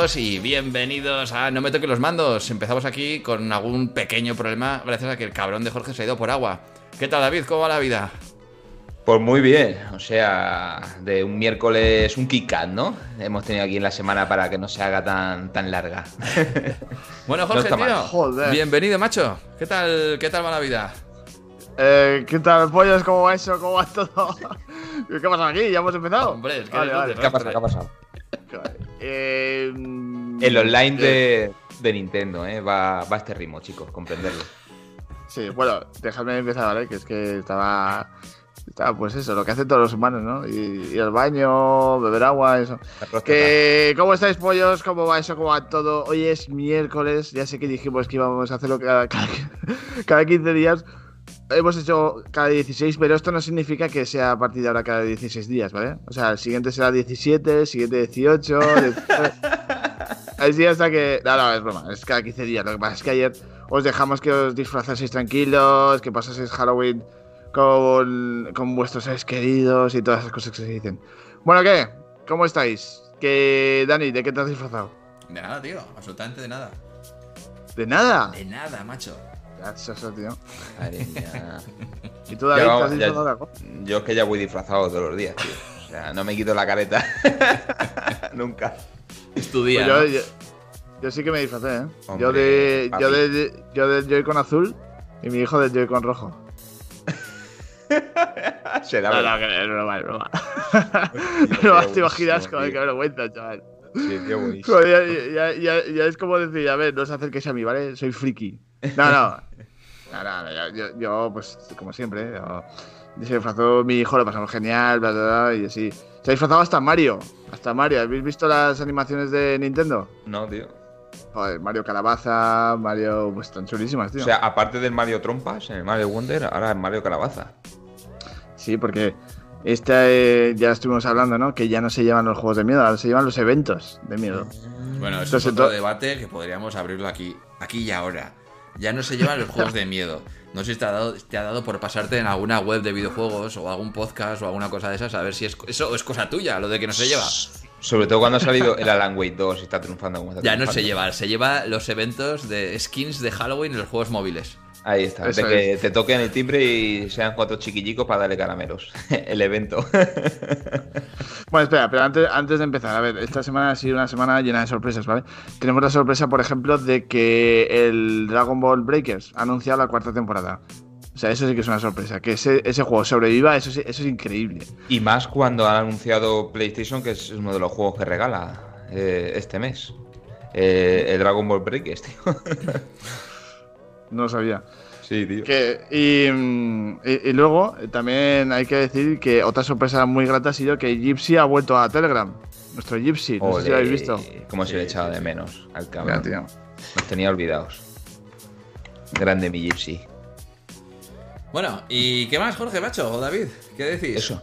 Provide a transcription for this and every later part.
Todos y bienvenidos a No me toque los mandos. Empezamos aquí con algún pequeño problema gracias a que el cabrón de Jorge se ha ido por agua. ¿Qué tal David? ¿Cómo va la vida? Pues muy bien, o sea, de un miércoles un kick ¿no? Hemos tenido aquí en la semana para que no se haga tan, tan larga. bueno, Jorge, tío, bienvenido, macho. ¿Qué tal, ¿Qué tal va la vida? Eh, ¿Qué tal, pollos? ¿Cómo va eso? ¿Cómo va todo? ¿Qué pasa aquí? ¿Ya hemos empezado? Hombre, es que vale, vale. ¿Qué ha pasado? ¿Qué ha pasado? Eh, el online de, de Nintendo, ¿eh? Va, va a este ritmo, chicos, comprenderlo. Sí, bueno, dejadme empezar, ¿vale? Que es que estaba pues eso, lo que hacen todos los humanos, ¿no? Ir, al baño, beber agua, eso. Que, ¿Cómo estáis, pollos? ¿Cómo va eso? ¿Cómo va todo? Hoy es miércoles, ya sé que dijimos que íbamos a hacerlo cada, cada, 15 días. Hemos hecho cada 16, pero esto no significa que sea a partir de ahora cada 16 días, ¿vale? O sea, el siguiente será 17, el siguiente 18. Así hasta que. No, no, es broma, es cada 15 días. Lo que pasa es que ayer os dejamos que os disfrazaseis tranquilos, que pasaseis Halloween con, con vuestros seres queridos y todas esas cosas que se dicen. Bueno, ¿qué? ¿Cómo estáis? Que Dani, ¿de qué te has disfrazado? De nada, tío, absolutamente de nada. ¿De nada? De nada, macho. Ya, eso, tío. Madre mía. ¿Y tú, David, has disfrazado de algo? Yo es que ya voy disfrazado todos los días, tío. O sea, no me quito la careta. Nunca. Es tu día. Pues yo, yo, sí que me disfrazé, ¿eh? yo, de, yo, de, yo del Joy-Con azul y mi hijo del Joy-Con rojo. Será no, no, que es broma, es broma. No te imaginas, joder, qué vergüenza, chaval. Sí, qué buenísimo. Joder, ya, ya, ya, es como decir, a ver, no os acerquéis a mí, ¿vale? Soy friki. No, no. No, no, yo, yo, pues, como siempre, yo, se disfrazó mi hijo, lo pasamos genial, bla, bla, bla, y así. Se ha disfrazado hasta Mario. Hasta Mario. ¿Habéis visto las animaciones de Nintendo? No, tío. Joder, Mario Calabaza, Mario, pues están chulísimas, tío. O sea, aparte del Mario Trompas, en el Mario Wonder, ahora es Mario Calabaza. Sí, porque este ya estuvimos hablando, ¿no? Que ya no se llevan los juegos de miedo, ahora se llevan los eventos de miedo. Bueno, eso es otro debate que podríamos abrirlo aquí, aquí y ahora. Ya no se llevan los juegos de miedo. No sé si te ha, dado, te ha dado por pasarte en alguna web de videojuegos o algún podcast o alguna cosa de esas a ver si es, eso es cosa tuya, lo de que no se lleva. Sobre todo cuando ha salido el Alan Wake 2 y está triunfando como está Ya no se lleva, se lleva los eventos de skins de Halloween en los juegos móviles. Ahí está, de que te toquen el timbre y sean cuatro chiquillicos para darle caramelos. el evento. bueno, espera, pero antes, antes de empezar, a ver, esta semana ha sido una semana llena de sorpresas, ¿vale? Tenemos la sorpresa, por ejemplo, de que el Dragon Ball Breakers ha anunciado la cuarta temporada. O sea, eso sí que es una sorpresa. Que ese, ese juego sobreviva, eso, eso es increíble. Y más cuando han anunciado PlayStation, que es uno de los juegos que regala eh, este mes. Eh, el Dragon Ball Breakers, tío. No sabía. Sí, tío. y, y, luego también hay que decir que otra sorpresa muy grata ha sido que Gypsy ha vuelto a Telegram. Nuestro Gypsy, no sé si lo habéis visto. Cómo se le echaba de menos al cabrón. Nos tenía olvidados. Grande mi Gypsy. Bueno, ¿y qué más, Jorge, macho? ¿O David? ¿Qué decís? Eso.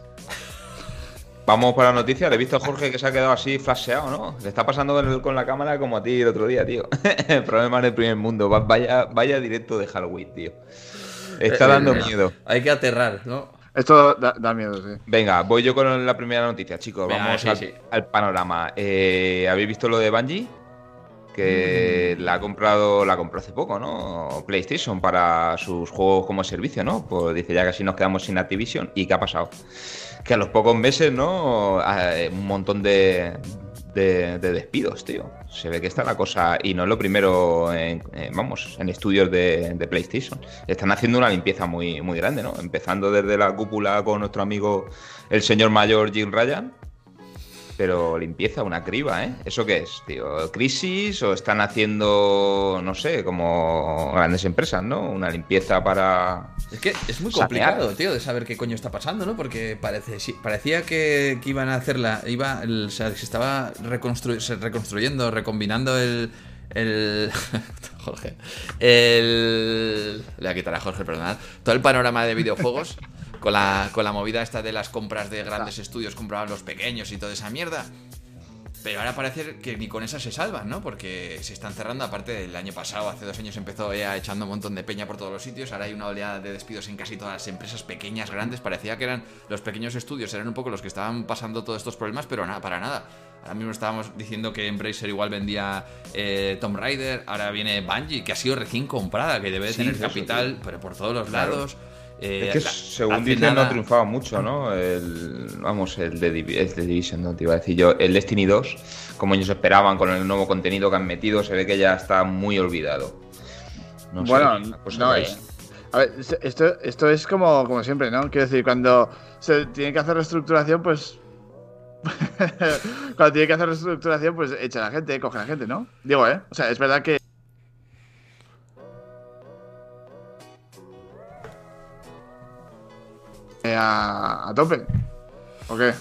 Vamos por la noticia. Le he visto a Jorge que se ha quedado así flasheado, ¿no? Le está pasando con la cámara como a ti el otro día, tío. Problemas del primer mundo. Vaya, vaya directo de Halloween, tío. Está eh, dando miedo. Hay que aterrar, ¿no? Esto da, miedo, sí. Venga, voy yo con la primera noticia, chicos. Vamos al, panorama. Eh, ¿Habéis visto lo de Bungie? Que mm. la ha comprado, la compró hace poco, ¿no? PlayStation para sus juegos como servicio, ¿no? Pues dice ya que así nos quedamos sin Activision. ¿Y qué ha pasado? Que a los pocos meses, ¿no? Un montón de, de, despidos, tío. Se ve que está la cosa, y no es lo primero, en, vamos, en estudios de, de, PlayStation. Están haciendo una limpieza muy, muy grande, ¿no? Empezando desde la cúpula con nuestro amigo el señor mayor Jim Ryan, pero limpieza, una criba, ¿eh? ¿Eso qué es, tío? ¿Crisis o están haciendo, no sé, como grandes empresas, ¿no? Una limpieza para... Es que es muy complicado, tío, de saber qué coño está pasando, ¿no? Porque parece, sí, parecía que, que, iban a hacerla, iba, o sea, se estaba reconstruyendo, recombinando el... El. Jorge. El. Le voy a quitar a Jorge, perdonad. Todo el panorama de videojuegos con la, con la movida esta de las compras de grandes estudios, compraban los pequeños y toda esa mierda. Pero ahora parece que ni con esas se salvan, ¿no? Porque se están cerrando, aparte del año pasado, hace dos años empezó ya echando un montón de peña por todos los sitios, ahora hay una oleada de despidos en casi todas las empresas pequeñas, grandes, parecía que eran los pequeños estudios, eran un poco los que estaban pasando todos estos problemas, pero nada, para nada. Ahora mismo estábamos diciendo que Embracer igual vendía eh, Tomb Raider, ahora viene Bungie, que ha sido recién comprada, que debe de tener capital, pero por todos los lados. Eh, es que según dicen no triunfaba mucho, ¿no? El, vamos, el de, el de Division, no te iba a decir yo. El Destiny 2, como ellos esperaban con el nuevo contenido que han metido, se ve que ya está muy olvidado. No bueno, no, eh, a ver, esto, esto es como, como siempre, ¿no? Quiero decir, cuando se tiene que hacer reestructuración, pues cuando tiene que hacer reestructuración, pues echa a la gente, coge a la gente, ¿no? Digo, ¿eh? O sea, es verdad que a, tope. ¿O qué?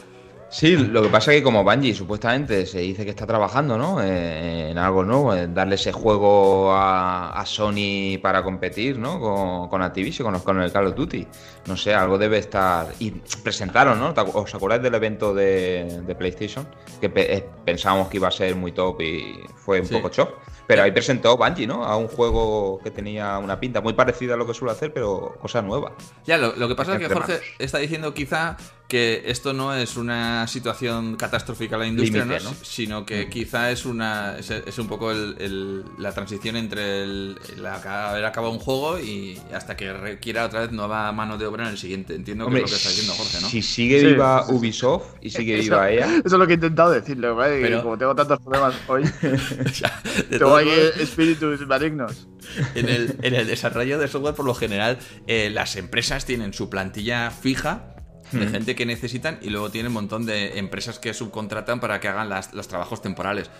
Sí, lo que pasa es que como Bungie supuestamente se dice que está trabajando ¿no? Eh, en algo nuevo, en darle ese juego a, Sony para competir ¿no? con, con Activision, con, con, el Call of Duty. No sé, algo debe estar... Y presentaron, ¿no? ¿Os acordáis del evento de, PlayStation? Que eh, pensábamos que iba a ser muy top y fue un poco shock. Pero ahí presentó Bungie, ¿no? A un juego que tenía una pinta muy parecida a lo que suele hacer, pero cosa nueva. Ya, lo, lo que pasa es que Jorge está diciendo quizá que esto no es una situación catastrófica a la industria, ¿no? sino que mm. quizá es una es, un poco la transición entre el, haber acabado un juego y hasta que requiera otra vez nueva mano de obra en el siguiente. Entiendo que es lo que está diciendo Jorge, ¿no? Si sigue viva Ubisoft y sigue viva ella. Eso es lo que he intentado decirle, ¿vale? Pero... como tengo tantos problemas hoy, tengo ahí espíritus malignos. En el, en el desarrollo de software, por lo general, eh, las empresas tienen su plantilla fija de gente que necesitan y luego tienen un montón de empresas que subcontratan para que hagan los trabajos temporales.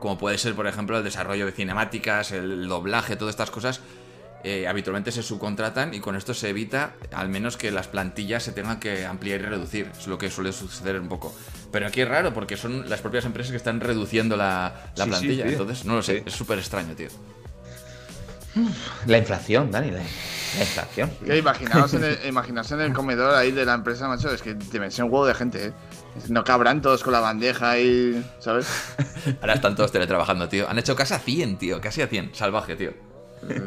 Como puede ser, por ejemplo, el desarrollo de cinemáticas, el doblaje, todas estas cosas. Eh, habitualmente se subcontratan y con esto se evita al menos que las plantillas se tengan que ampliar y reducir. Es lo que suele suceder un poco. Pero aquí es raro porque son las propias empresas que están reduciendo la, plantilla. Entonces, no lo sé, es súper extraño, tío. La inflación, Dani, la, inflación. imaginaos en, el, en el comedor ahí de la empresa, macho, es que te metes un huevo de gente, ¿eh? No cabrán todos con la bandeja ahí, ¿sabes? Ahora están todos teletrabajando, tío. Han hecho casi a 100, tío, casi a 100. Salvaje, tío. Eh,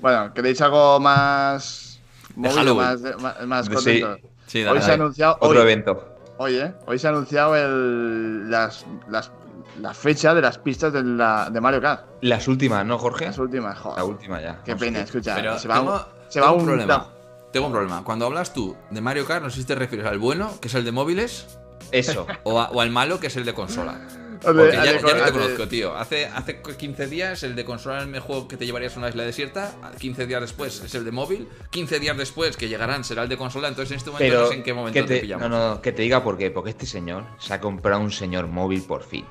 bueno, ¿queréis algo más... Móvil, más, más, contento? Sí, Hoy se ha anunciado... Otro evento. Oye, hoy se ha anunciado el, las, las la fecha de las pistas de, la, de Mario Kart. Las últimas, ¿no, Jorge? Las últimas, joder. La última ya. Qué pena, escucha. Pero se va, se va un, problema. Tengo un problema. Cuando hablas tú de Mario Kart, no sé si te refieres al bueno, que es el de móviles. Eso. O, al malo, que es el de consola. Porque ya, no te conozco, tío. Hace, hace 15 días el de consola era el mejor juego que te llevarías a una isla desierta. 15 días después es el de móvil. 15 días después que llegarán será el de consola. Entonces en este momento no sé en qué momento te, pillamos. No, no, que te diga por qué. Porque este señor se ha comprado un señor móvil por fin.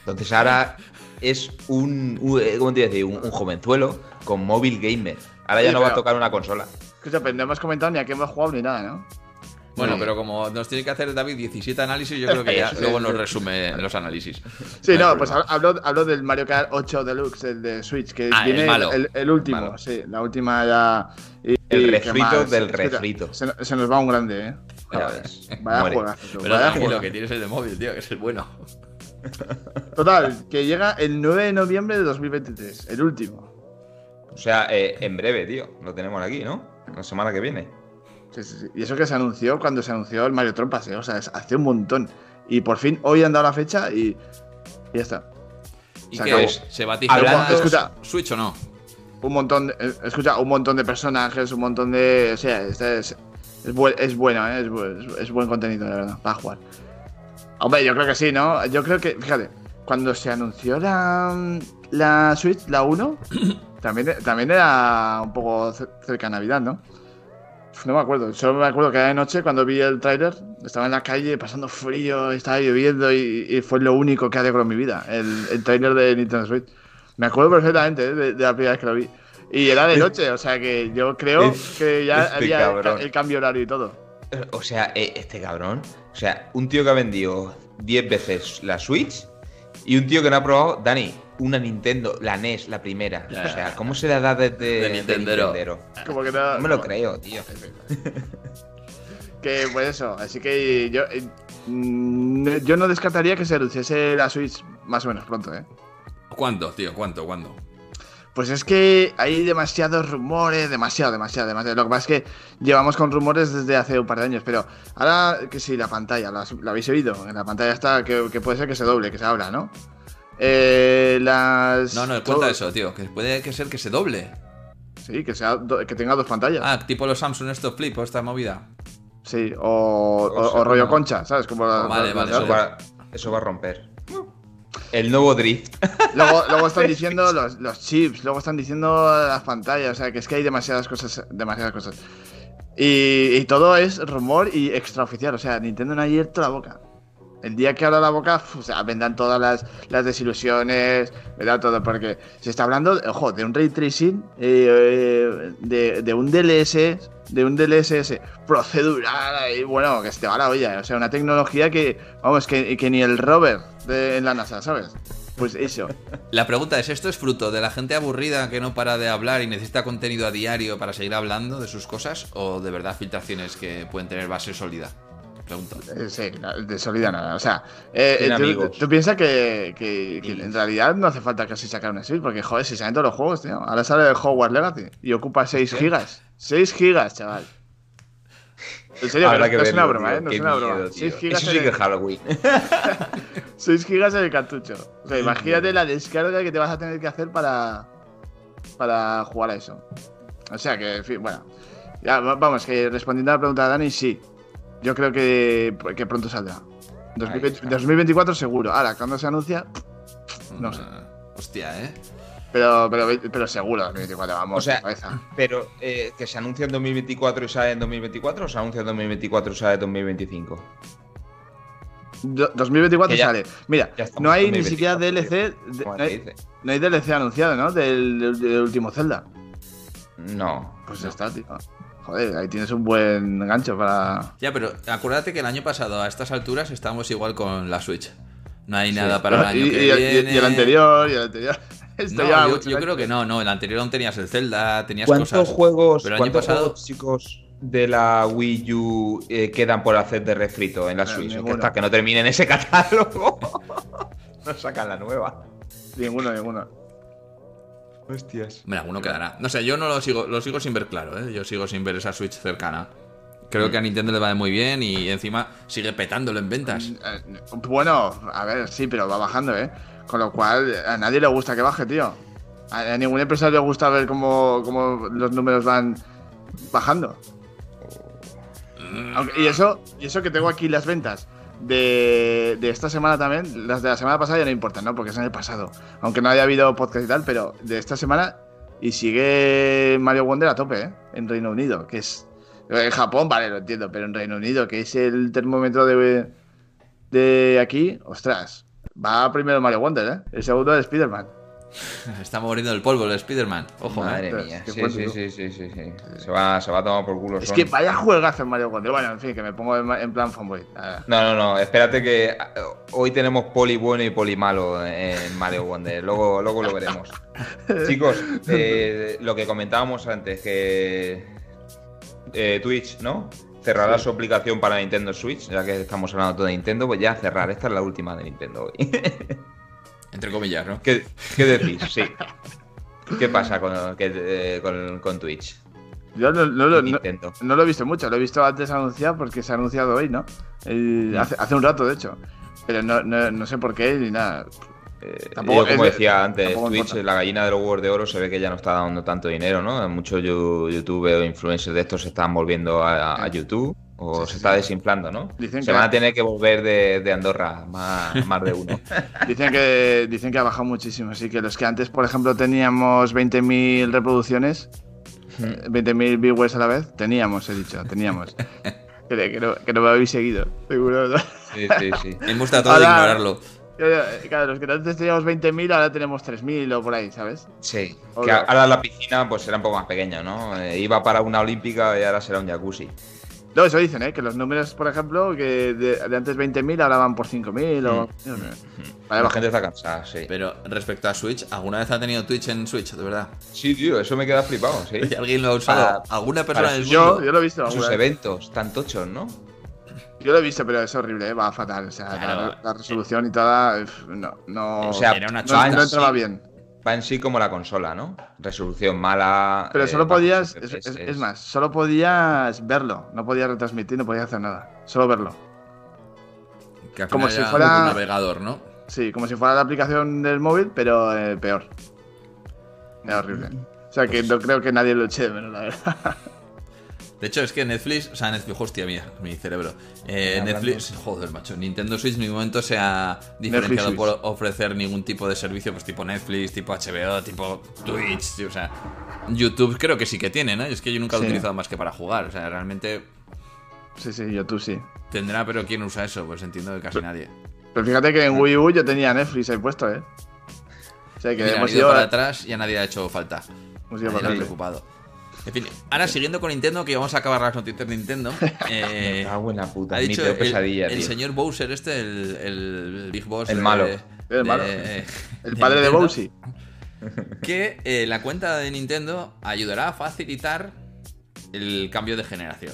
Entonces ahora es un, eh, ¿cómo te decir? Un, jovenzuelo con móvil gamer. Ahora ya no va a tocar una consola. Escucha, pero no hemos comentado ni a qué hemos jugado ni nada, ¿no? Bueno, pero como nos tiene que hacer David 17 análisis, yo creo que ya luego nos resume los análisis. Sí, no, pues hablo, hablo, del Mario Kart 8 Deluxe, el de Switch, que ah, viene el, el, último, sí, la última ya. el refrito del refrito. Se, nos va un grande, ¿eh? Vaya juegazo. Pero lo que tienes es el de móvil, tío, que es el bueno. Total, que llega el 9 de noviembre de 2023, el último. O sea, eh, en breve, tío. Lo tenemos aquí, ¿no? La semana que viene. Y eso que se anunció cuando se anunció el Mario Trompas, ¿eh? O sea, hace un montón. Y por fin hoy han dado la fecha y, ya está. ¿Y se qué es? ¿Se escucha, Switch o no? Un montón, de, eh, escucha, un montón de personajes, un montón de. O sea, este es, es, es bueno, ¿eh? es, es, buen contenido, la verdad, para jugar. Hombre, yo creo que sí, ¿no? Yo creo que, fíjate, cuando se anunció la, la Switch, la 1, también, también era un poco cerca de Navidad, ¿no? No me acuerdo, solo me acuerdo que de noche cuando vi el tráiler, estaba en la calle pasando frío, estaba lloviendo y, fue lo único que alegró mi vida, el, el tráiler de Nintendo Switch. Me acuerdo perfectamente ¿eh? de, la primera vez que lo vi. Y era de noche, o sea que yo creo que ya este había el, cambio horario y todo. O sea, eh, este cabrón, o sea, un tío que ha vendido 10 veces la Switch y un tío que no ha probado, Dani, una Nintendo, la NES, la primera. O sea, ¿cómo se la da desde de Nintendero? Como que no, me lo creo, tío. que pues eso, así que yo. Eh, mm, yo no descartaría que se anunciase la Switch más o menos pronto, ¿eh? ¿Cuánto, tío? ¿Cuánto? ¿Cuándo? Pues es que hay demasiados rumores, demasiado, demasiado, demasiado. Lo que pasa es que llevamos con rumores desde hace un par de años, pero ahora que sí, la pantalla, ¿la, habéis oído? En la pantalla está que, puede ser que se doble, que se abra, ¿no? Eh, las... No, no, cuenta eso, tío, que puede que ser que se doble. Sí, que, sea que tenga dos pantallas. Ah, tipo los Samsung estos flip o esta movida. Sí, o, rollo concha, ¿sabes? Como vale, vale, eso va, eso va a romper. El nuevo drift. Luego, luego están diciendo los, los, chips, luego están diciendo las pantallas, o sea, que es que hay demasiadas cosas, demasiadas cosas. Y, y todo es rumor y extraoficial, o sea, Nintendo no ha abierto la boca. El día que abra la boca, o sea, vendrán todas las, las desilusiones, vendrá todo, porque se está hablando, ojo, de un ray tracing, eh, de, un DLS, de un DLSS procedural, y bueno, que se te va la olla, o sea, una tecnología que, vamos, que, que ni el rover de, en la NASA, ¿sabes? Pues eso. La pregunta es, ¿esto es fruto de la gente aburrida que no para de hablar y necesita contenido a diario para seguir hablando de sus cosas? ¿O de verdad filtraciones que pueden tener base sólida? Pregunto. Eh, sí, de sólida nada. O sea, eh, eh, tú, piensas que, en realidad no hace falta casi sacar una Switch, porque joder, si salen todos los juegos, tío. Ahora sale el Hogwarts Legacy y ocupa 6 gigas. 6 gigas, chaval. En serio, no, es una broma, ¿eh? No es una broma. 6 gigas Eso sí que es Halloween. 6 gigas en el cartucho. O sea, imagínate la descarga que te vas a tener que hacer para, para jugar a eso. O sea que, en fin, bueno. Ya, vamos, que respondiendo a la pregunta de Dani, sí. Yo creo que, que pronto saldrá. 2024 seguro. Ahora, cuando se anuncia, no sé. Hostia, ¿eh? Pero, pero, pero seguro 2024, vamos. O sea, pero eh, que se anuncia en 2024 y sale en 2024 o se anuncia en 2024 y sale en 2025? 2024 sale. Mira, no hay ni siquiera DLC. no, hay, DLC anunciado, ¿no? Del, último Zelda. No. Pues ya está, tío. Joder, ahí tienes un buen gancho para. Ya, pero acuérdate que el año pasado, a estas alturas, estábamos igual con la Switch. No hay nada para el año que viene. Y el anterior, y el anterior. yo, creo que no, no. El anterior aún tenías el Zelda, tenías ¿Cuántos cosas. Juegos, pero el año pasado. chicos, de la Wii U eh, quedan por hacer de refrito en la Switch? que hasta que no terminen ese catálogo, no sacan la nueva. Ninguno, ninguno. Hostias. Mira, uno quedará. No sé, yo no lo sigo, lo sigo sin ver claro, ¿eh? Yo sigo sin ver esa Switch cercana. Creo que a Nintendo le va muy bien y encima sigue petándolo en ventas. Mm, eh, bueno, a ver, sí, pero va bajando, ¿eh? Con lo cual, a nadie le gusta que baje, tío. A, ningún empresario le gusta ver cómo, cómo los números van bajando. Mm. y eso, y eso que tengo aquí las ventas de, esta semana también, las de la semana pasada ya no importan, ¿no? Porque es en el pasado. Aunque no haya habido podcast y tal, pero de esta semana y sigue Mario Wonder a tope, ¿eh? En Reino Unido, que es. En Japón, vale, lo entiendo, pero en Reino Unido, que es el termómetro de, de aquí, ostras, va primero Mario Wonder, ¿eh? El segundo es Spider-Man. Está muriendo el polvo el Spider-Man. Ojo, madre mía. Sí, sí, sí, sí, sí, sí, Se va, se va a tomar por culo. Es que vaya juegazo en Mario Wonder. Bueno, en fin, que me pongo en, plan fanboy. No, no, no. Espérate que eh, hoy tenemos poli bueno y poli malo en Mario Wonder. Luego, luego lo veremos. Chicos, eh, lo que comentábamos antes, que eh, Twitch, ¿no? Cerrará su aplicación para Nintendo Switch, ya que estamos hablando todo de Nintendo, pues ya cerrar. Esta es la última de Nintendo hoy. Entre comillas, ¿no? ¿Qué, decís? Sí. ¿Qué pasa con, eh, con, Twitch? Yo no, lo he visto mucho, lo he visto antes anunciado porque se ha anunciado hoy, ¿no? Mm. hace, un rato, de hecho. Pero no, sé por qué ni nada. Eh, tampoco, como decía antes, Twitch, la gallina de los huevos de oro, se ve que ya no está dando tanto dinero, ¿no? Muchos YouTube o influencers de estos se están volviendo a YouTube o se está desinflando, ¿no? se van a tener que volver de, Andorra, más, más, de uno. dicen, que, dicen que ha bajado muchísimo, así que los que antes, por ejemplo, teníamos 20.000 reproducciones, 20.000 viewers a la vez, teníamos, he dicho, teníamos. que, no, que no me habéis seguido, seguro. Sí, sí, sí. Hemos tratado de ignorarlo. Claro, los que antes teníamos 20.000, ahora tenemos 3.000 o por ahí, ¿sabes? Sí. Que ahora la piscina pues será un poco más pequeña, ¿no? Eh, iba para una olímpica y ahora será un jacuzzi. No, eso dicen, ¿eh? Que los números, por ejemplo, que de, antes 20.000 ahora van por 5.000 o... Mm. la gente está cansada, sí. Pero respecto a Switch, ¿alguna vez ha tenido Twitch en Switch, de verdad? Sí, tío, eso me queda flipado, sí. ¿Alguien lo ha usado? ¿Alguna persona del mundo? Yo, yo lo he visto. Sus eventos, tan tochos, ¿no? Yo lo he visto, pero es horrible, ¿eh? va fatal. O sea, la, resolución y toda. No, no. O sea, era una no, no entraba bien. Va en sí como la consola, ¿no? Resolución mala. Pero solo podías. Es, más, solo podías verlo. No podías retransmitir, no podías hacer nada. Solo verlo. como si fuera. Un navegador, ¿no? Sí, como si fuera la aplicación del móvil, pero eh, peor. Era horrible. O sea que pues no creo que nadie lo eche de menos, la verdad. De hecho, es que Netflix, o sea, Netflix, hostia mía, mi cerebro. Eh, Netflix, joder, macho, Nintendo Switch en ningún momento se ha diferenciado por ofrecer ningún tipo de servicio, pues tipo Netflix, tipo HBO, tipo Twitch, o sea, YouTube creo que sí que tiene, ¿no? Y es que yo nunca lo he utilizado más que para jugar, o sea, realmente. Sí, sí, YouTube sí. Tendrá, pero ¿quién usa eso? Pues entiendo que casi nadie. Pero fíjate que en Wii U yo tenía Netflix ahí puesto, ¿eh? O sea, que hemos ido para atrás y a nadie ha hecho falta. Hemos ido para preocupado. En fin, ahora siguiendo con Nintendo, que vamos a acabar las noticias de Nintendo. Eh, buena puta, ha dicho el, pesadilla, el, señor Bowser, este, el, el Big Boss. El malo. el, malo. el padre de, Bowser. Que eh, la cuenta de Nintendo ayudará a facilitar el cambio de generación.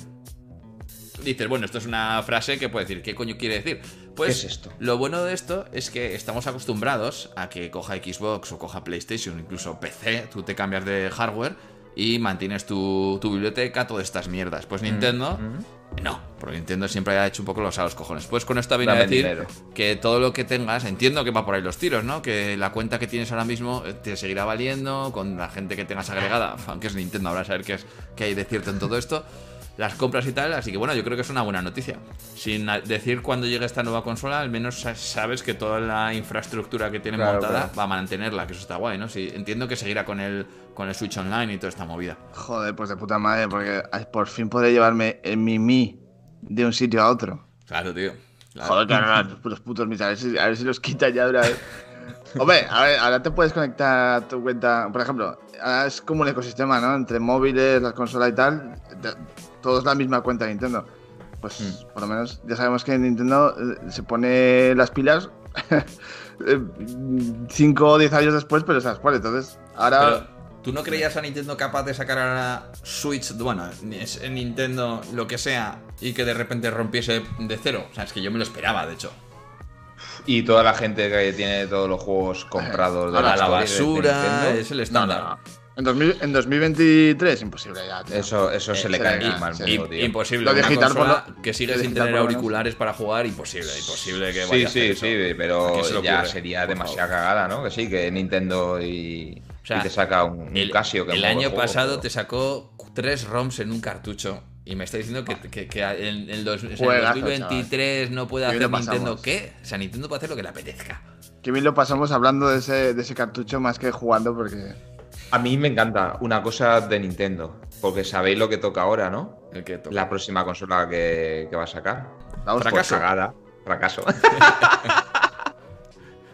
Dices, bueno, esto es una frase que puede decir, ¿qué coño quiere decir? Pues ¿Qué es esto? lo bueno de esto es que estamos acostumbrados a que coja Xbox o coja PlayStation, incluso PC, tú te cambias de hardware y mantienes tu, biblioteca, todas estas mierdas. Pues Nintendo, mm, mm. no, porque Nintendo siempre ha hecho un poco los a los cojones. Pues con esto viene a decir que todo lo que tengas, entiendo que va por ahí los tiros, ¿no? Que la cuenta que tienes ahora mismo eh, te seguirá valiendo con la gente que tengas agregada, aunque es Nintendo, habrá saber qué, es, qué hay de cierto en todo esto las compras y tal. Así que bueno, yo creo que es una buena noticia. Sin decir cuando llegue esta nueva consola, al menos sabes que toda la infraestructura que tiene montada va a mantenerla, que eso está guay, ¿no? Sí, entiendo que seguirá con el, con el Switch Online y toda esta movida. Joder, pues de puta madre, porque por fin podré llevarme el Mi de un sitio a otro. Claro, tío. Joder, claro, los putos mis, a ver, si, a ver si los quita ya de una vez. Hombre, a ver, ahora te puedes conectar a tu cuenta, por ejemplo, es como un ecosistema, ¿no? Entre móviles, las consolas y tal todos la misma cuenta de Nintendo. Pues hmm. por lo menos ya sabemos que Nintendo eh, se pone las pilas 5 o 10 años después, pero las pone. Entonces, ahora. ¿Tú no creías a Nintendo capaz de sacar a Switch, bueno, en Nintendo lo que sea, y que de repente rompiese de cero? O sea, es que yo me lo esperaba, de hecho. Y toda la gente que tiene todos los juegos comprados de la, basura, es el estándar. En, 2023, imposible ya. Eso, eso se le cae encima al tío. Imposible. Lo digital por que sigue sin tener auriculares para jugar, imposible. Imposible que vaya Sí, sí, sí, pero ya sería demasiada cagada, ¿no? Que sí, que Nintendo y, te saca un, Casio que El año pasado te sacó tres ROMs en un cartucho. Y me está diciendo que, que, en, el 2023 no puede hacer Nintendo. ¿Qué? O sea, Nintendo puede hacer lo que le apetezca. Que bien lo pasamos hablando de ese, de ese cartucho más que jugando porque. A mí me encanta una cosa de Nintendo, porque sabéis lo que toca ahora, ¿no? ¿El que La próxima consola que, va a sacar. Vamos, fracaso. Cagada. Fracaso.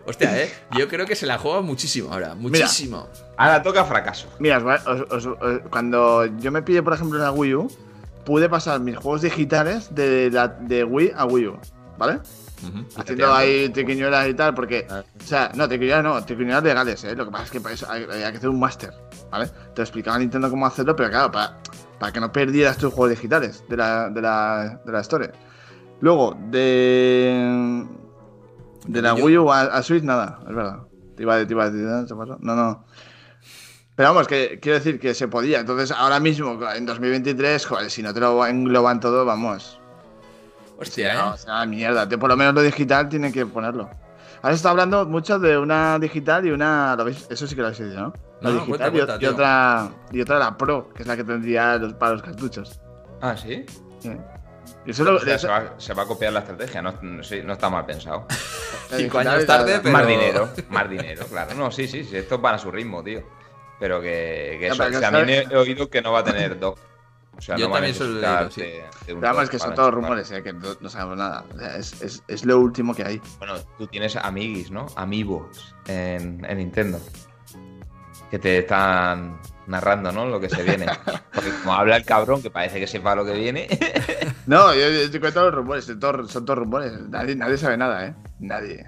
Hostia, ¿eh? Yo creo que se la juega muchísimo ahora, muchísimo. ahora toca fracaso. Mira, cuando yo me pide, por ejemplo, una Wii U, pude pasar mis juegos digitales de, la, de Wii a Wii U, ¿vale? Haciendo ahí triquiñuelas y tal, porque. Ah. O sea, no, triquiñuelas no, triquiñuelas legales, ¿eh? Lo que pasa es que para eso hay, que hacer un máster, ¿vale? Te explicaba Nintendo cómo hacerlo, pero claro, para, para que no perdieras tus juegos digitales de la, de la, de la Store. Luego, de. De la Wii U a, Switch, nada, es verdad. Te iba, a decir, no, no. Pero vamos, que quiero decir que se podía. Entonces, ahora mismo, en 2023, joder, si no te lo engloban todo, vamos. Hostia, ¿eh? o sea, mierda. Por lo menos lo digital tiene que ponerlo. Ahora está hablando mucho de una digital y una. Eso sí que lo habéis dicho, ¿no? La digital y, otra. Y otra la Pro, que es la que tendría los, para los cartuchos. Ah, ¿sí? Sí. se, va, a copiar la estrategia, no, no está mal pensado. Cinco años tarde, pero... Más dinero, más dinero, claro. No, sí, sí, sí, esto van a su ritmo, tío. Pero que, que eso, también he oído que no va a tener dock. O sea, Yo también soy de, sí. es que son todos rumores, eh, que no, sabemos nada. es, es, es, lo último que hay. Bueno, tú tienes amiguis, ¿no? Amigos en, en Nintendo. Que te están narrando, ¿no? Lo que se viene. Porque como habla el cabrón, que parece que sepa lo que viene. no, yo, te cuento los rumores, son todos, son todos rumores. Nadie, nadie sabe nada, ¿eh? Nadie.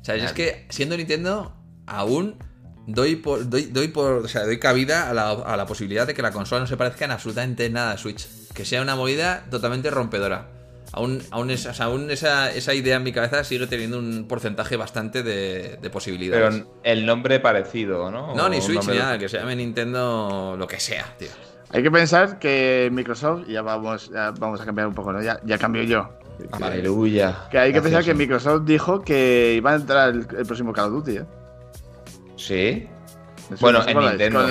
O sea, es que siendo Nintendo, aún doy por, doy, doy por, o sea, doy cabida a la, a la, posibilidad de que la consola no se parezca en absolutamente nada a Switch. Que sea una movida totalmente rompedora. aún, aún, esa, idea en mi cabeza sigue teniendo un porcentaje bastante de, posibilidades. Pero el nombre parecido, ¿no? No, ni Switch ni nada, que se llame Nintendo lo que sea, tío. Hay que pensar que Microsoft, ya vamos, vamos a cambiar un poco, ¿no? Ya, ya cambio yo. Aleluya. Que hay que pensar que Microsoft dijo que iba a entrar el, próximo Call of Duty, ¿eh? Sí. bueno, en Nintendo.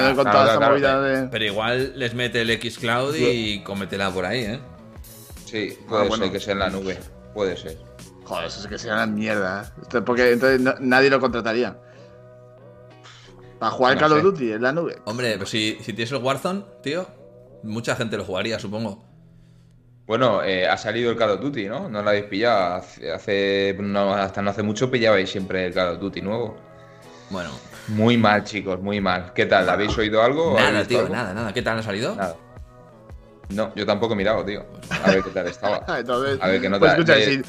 Pero igual les mete el X Cloud y cométela por ahí, ¿eh? Sí, puede ah, ser que sea en la nube. Puede ser. Joder, eso es que sea una mierda. Porque entonces nadie lo contrataría. Para jugar Call of Duty en la nube. Hombre, pues si, si tienes el Warzone, tío, mucha gente lo jugaría, supongo. Bueno, eh, ha salido el Call of Duty, ¿no? No lo habéis pillado. Hace, hasta no hace mucho pillabais siempre el Call of Duty nuevo. Bueno. Muy mal, chicos, muy mal. ¿Qué tal? ¿Habéis oído algo? Nada, tío, nada, nada. ¿Qué tal ha salido? Nada. No, yo tampoco he mirado, tío. A ver qué tal estaba. a ver qué no pues escucha, si,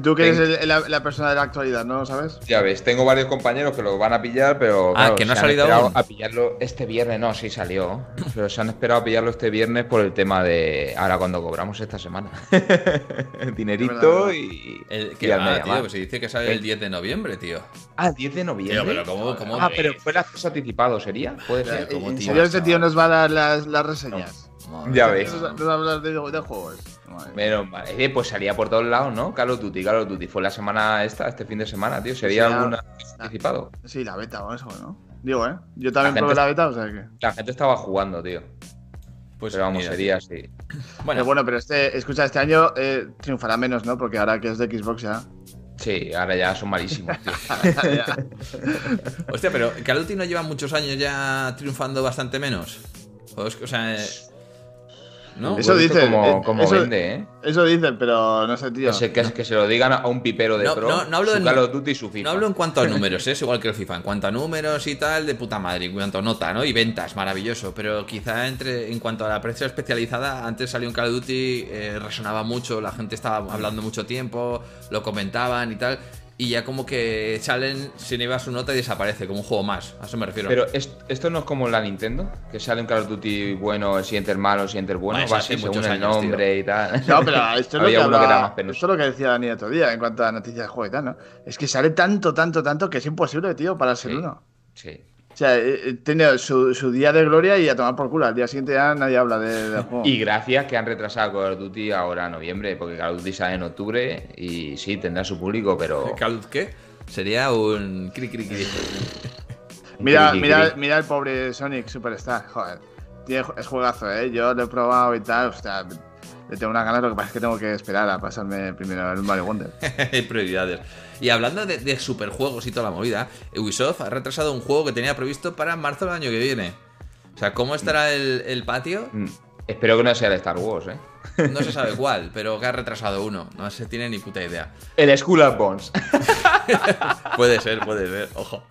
tú que eres la, persona de la actualidad, ¿no sabes? Ya ves, tengo varios compañeros que lo van a pillar, pero. Ah, que no ha salido aún. A pillarlo este viernes, no, sí salió. Pero se han esperado a pillarlo este viernes por el tema de. Ahora cuando cobramos esta semana. Dinerito y. El, que va, tío, pues se dice que sale el 10 de noviembre, tío. Ah, 10 de noviembre. pero ¿cómo, cómo ah, pero fue el acceso anticipado, ¿sería? Puede ser. ¿En serio este tío nos va a dar las, las reseñas? Ya ves. Hablar de, de, juegos. Menos mal. Eh, pues salía por todos lados, ¿no? Carlos Duty, Carlos Duty. Fue la semana esta, este fin de semana, tío. ¿Sería algún anticipado? Sí, la beta o eso, ¿no? Digo, ¿eh? Yo también probé la beta, o sea que. La gente estaba jugando, tío. Pues pero vamos, sería así. Bueno. Pero bueno, pero este, escucha, este año eh, triunfará menos, ¿no? Porque ahora que es de Xbox ya. Sí, ahora ya son malísimos, tío. Hostia, pero Call of Duty no lleva muchos años ya triunfando bastante menos. O sea, eh, eso dicen. Como, eso, vende, ¿eh? Eso dicen, pero no sé, tío. que, que, se lo digan a un pipero de pro. No, no hablo su Call of Duty y su FIFA. No hablo en cuanto a números, ¿eh? es igual que el FIFA. En cuanto a números y tal, de puta madre. En cuanto a nota, ¿no? Y ventas, maravilloso. Pero quizá entre en cuanto a la prensa especializada, antes salió un Call of Duty, eh, resonaba mucho, la gente estaba hablando mucho tiempo, lo comentaban y tal y ya como que salen, se lleva su nota y desaparece, como un juego más. A eso me refiero. Pero esto no es como la Nintendo, que sale un Call of Duty bueno, el siguiente es malo, el siguiente es bueno, va así según el nombre y tal. No, pero esto es, lo que hablaba, esto es lo que decía Dani otro día en cuanto a noticias de juego y tal, ¿no? Es que sale tanto, tanto, tanto que es imposible, tío, para ser uno. Sí. O sea, eh, eh, tiene su, día de gloria y a tomar por culo. Al día siguiente ya nadie habla de, del juego. Y gracias que han retrasado Call of Duty ahora en noviembre, porque Call of Duty sale en octubre y sí, tendrá su público, pero. ¿Call of qué? Sería un cri cri cri. mira, mira, mira el pobre Sonic Superstar, joder. es juegazo, ¿eh? Yo lo he probado y tal, o sea, le tengo una ganas, lo que pasa es que tengo que esperar a pasarme primero el Mario Wonder. Hay prioridades. Y hablando de, superjuegos y toda la movida, Ubisoft ha retrasado un juego que tenía previsto para marzo del año que viene. O sea, ¿cómo estará el, el patio? Mm. Espero que no sea el Star Wars, ¿eh? No se sabe cuál, pero que ha retrasado uno. No se tiene ni puta idea. El School of Bones. puede ser, puede ser. Ojo.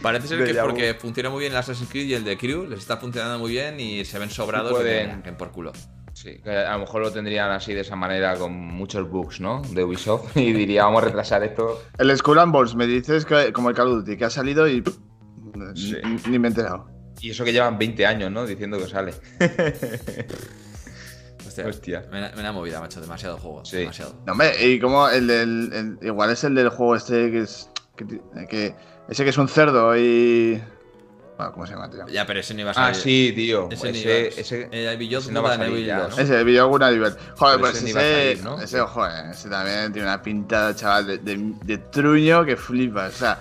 Parece ser que es porque funciona muy bien el Assassin's Creed y el de Crew. Les está funcionando muy bien y se ven sobrados pueden... que por culo. Sí, que a lo mejor lo tendrían así de esa manera con muchos bugs, ¿no? De Ubisoft. Y diría, vamos a retrasar esto. El Skull and Bones, me dices que como el Call of Duty, que ha salido y. Ni me he enterado. Y eso que llevan 20 años, ¿no? Diciendo que sale. Hostia. Me, da movida, macho. Demasiado juego. Sí. Demasiado. No, hombre, y como el del. igual es el del juego este que es. Que, ese que es un cerdo y. ¿Cómo se llama, tío? Ya, pero ese no iba a salir. Ah, sí, tío. Ese, ese, ese, el Beyond no va a salir ya, ¿no? Ese, el Beyond Joder, pues ese, salir, ¿no? ese, ojo, ese también tiene una pintada, chaval, de, de, de truño que flipa. O sea,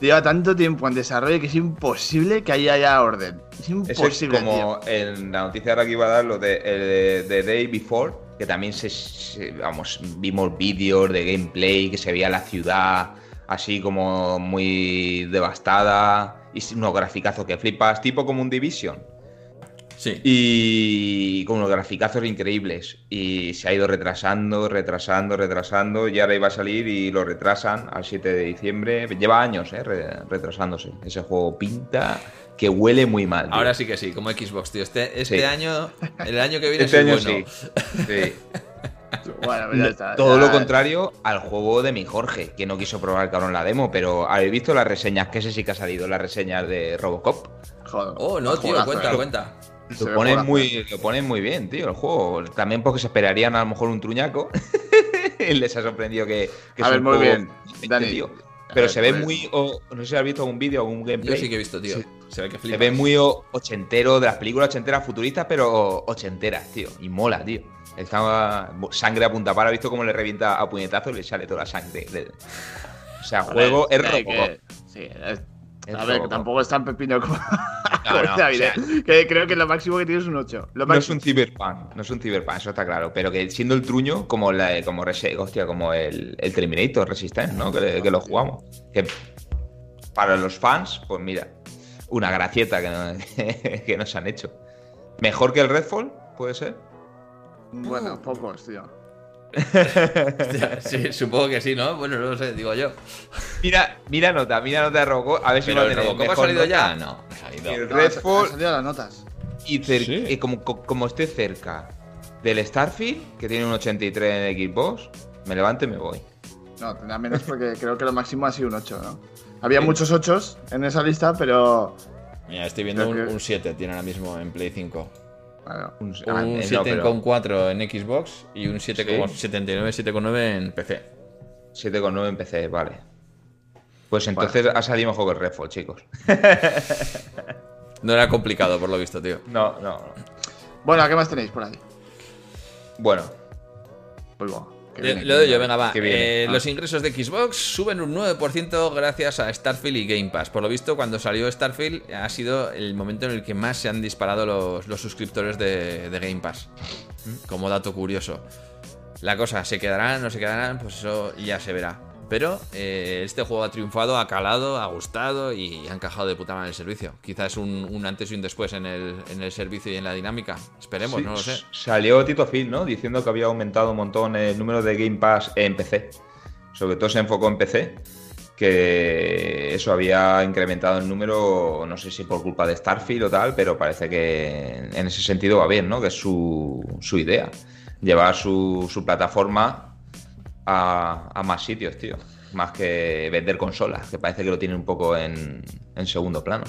lleva tanto tiempo en desarrollo que es imposible que haya ya orden. Es imposible. Es como en la noticia ahora que iba a dar lo de, de, Day Before, que también se, vamos, vimos vídeos de gameplay, que se veía la ciudad así como muy devastada y unos graficazos que flipas, tipo como un Division. Y con unos graficazos increíbles. Y se ha ido retrasando, retrasando, retrasando. Y ahora iba a salir y lo retrasan al 7 de diciembre. Lleva años, ¿eh? retrasándose. Ese juego pinta que huele muy mal. Ahora sí que sí, como Xbox, tío. Este, este año, el año que viene este año bueno. sí. Todo lo contrario al juego de mi Jorge, que no quiso probar el cabrón la demo, pero ¿habéis visto las reseñas? Que ese sí que ha salido, las reseñas de Robocop. Joder, oh, no, tío, cuenta, cuenta. Lo ponen, muy, lo ponen muy bien, tío, el juego. También porque se esperarían a lo mejor un truñaco. les ha sorprendido que, que a ver, muy bien, Dani. Pero se ve muy. no sé si has visto algún vídeo o algún gameplay. Yo sí que he visto, tío. Se, ve que Se ve muy ochentero de las películas ochenteras futuristas, pero ochenteras, tío. Y mola, tío. Estaba sangre a punta para, visto cómo le revienta a puñetazo y le sale toda la sangre. O sea, juego es rojo. Sí, a ver, que tampoco es tan pepino como. que creo que lo máximo que tiene es un 8. no es un Cyberpunk, no es un Cyberpunk, eso está claro. Pero que siendo el truño, como la, como, hostia, como el, el Terminator Resistance, ¿no? Que, que, lo jugamos. Que para los fans, pues mira, una gracieta que, que nos han hecho. ¿Mejor que el Redfall? ¿Puede ser? Bueno, pocos, tío. sí, supongo que sí, ¿no? Bueno, no lo sé, digo yo. Mira, mira nota, mira nota de Robocop. A ver si no el Robocop ha salido ya. No, ha salido. El Redfall. Ha salido las notas. Y, como, como esté cerca del Starfield, que tiene un 83 en Xbox, me levanto y me voy. No, tendrá menos porque creo que lo máximo ha sido un 8, ¿no? Había muchos 8 en esa lista, pero. Mira, estoy viendo un, un 7, tiene ahora mismo en Play 5 un, 7,4 ah, en Xbox y un 7,79, 7,9 en PC. 7,9 en PC, vale. Pues entonces ha salido mejor que el Redfall, chicos. no era complicado, por lo visto, tío. No, no, no. Bueno, ¿qué más tenéis por ahí? Bueno. Pues bueno. Lo de yo, venga, va. Eh, ah. Los ingresos de Xbox suben un 9% gracias a Starfield y Game Pass. Por lo visto, cuando salió Starfield ha sido el momento en el que más se han disparado los, suscriptores de, de Game Pass. ¿Mm? Como dato curioso. La cosa, ¿se quedarán? ¿No se quedarán? Pues eso ya se verá. Pero eh, este juego ha triunfado, ha calado, ha gustado y ha encajado de puta madre el servicio. Quizás un, un antes y un después en el, en el, servicio y en la dinámica. Esperemos, no lo sé. Salió Tito Phil, ¿no? Diciendo que había aumentado un montón el número de Game Pass en PC. Sobre todo se enfocó en PC. Que eso había incrementado el número, no sé si por culpa de Starfield o tal, pero parece que en ese sentido va bien, ¿no? Que es su, su idea. Llevar su, su plataforma a, más sitios, tío. Más que vender consolas, que parece que lo tiene un poco en, segundo plano.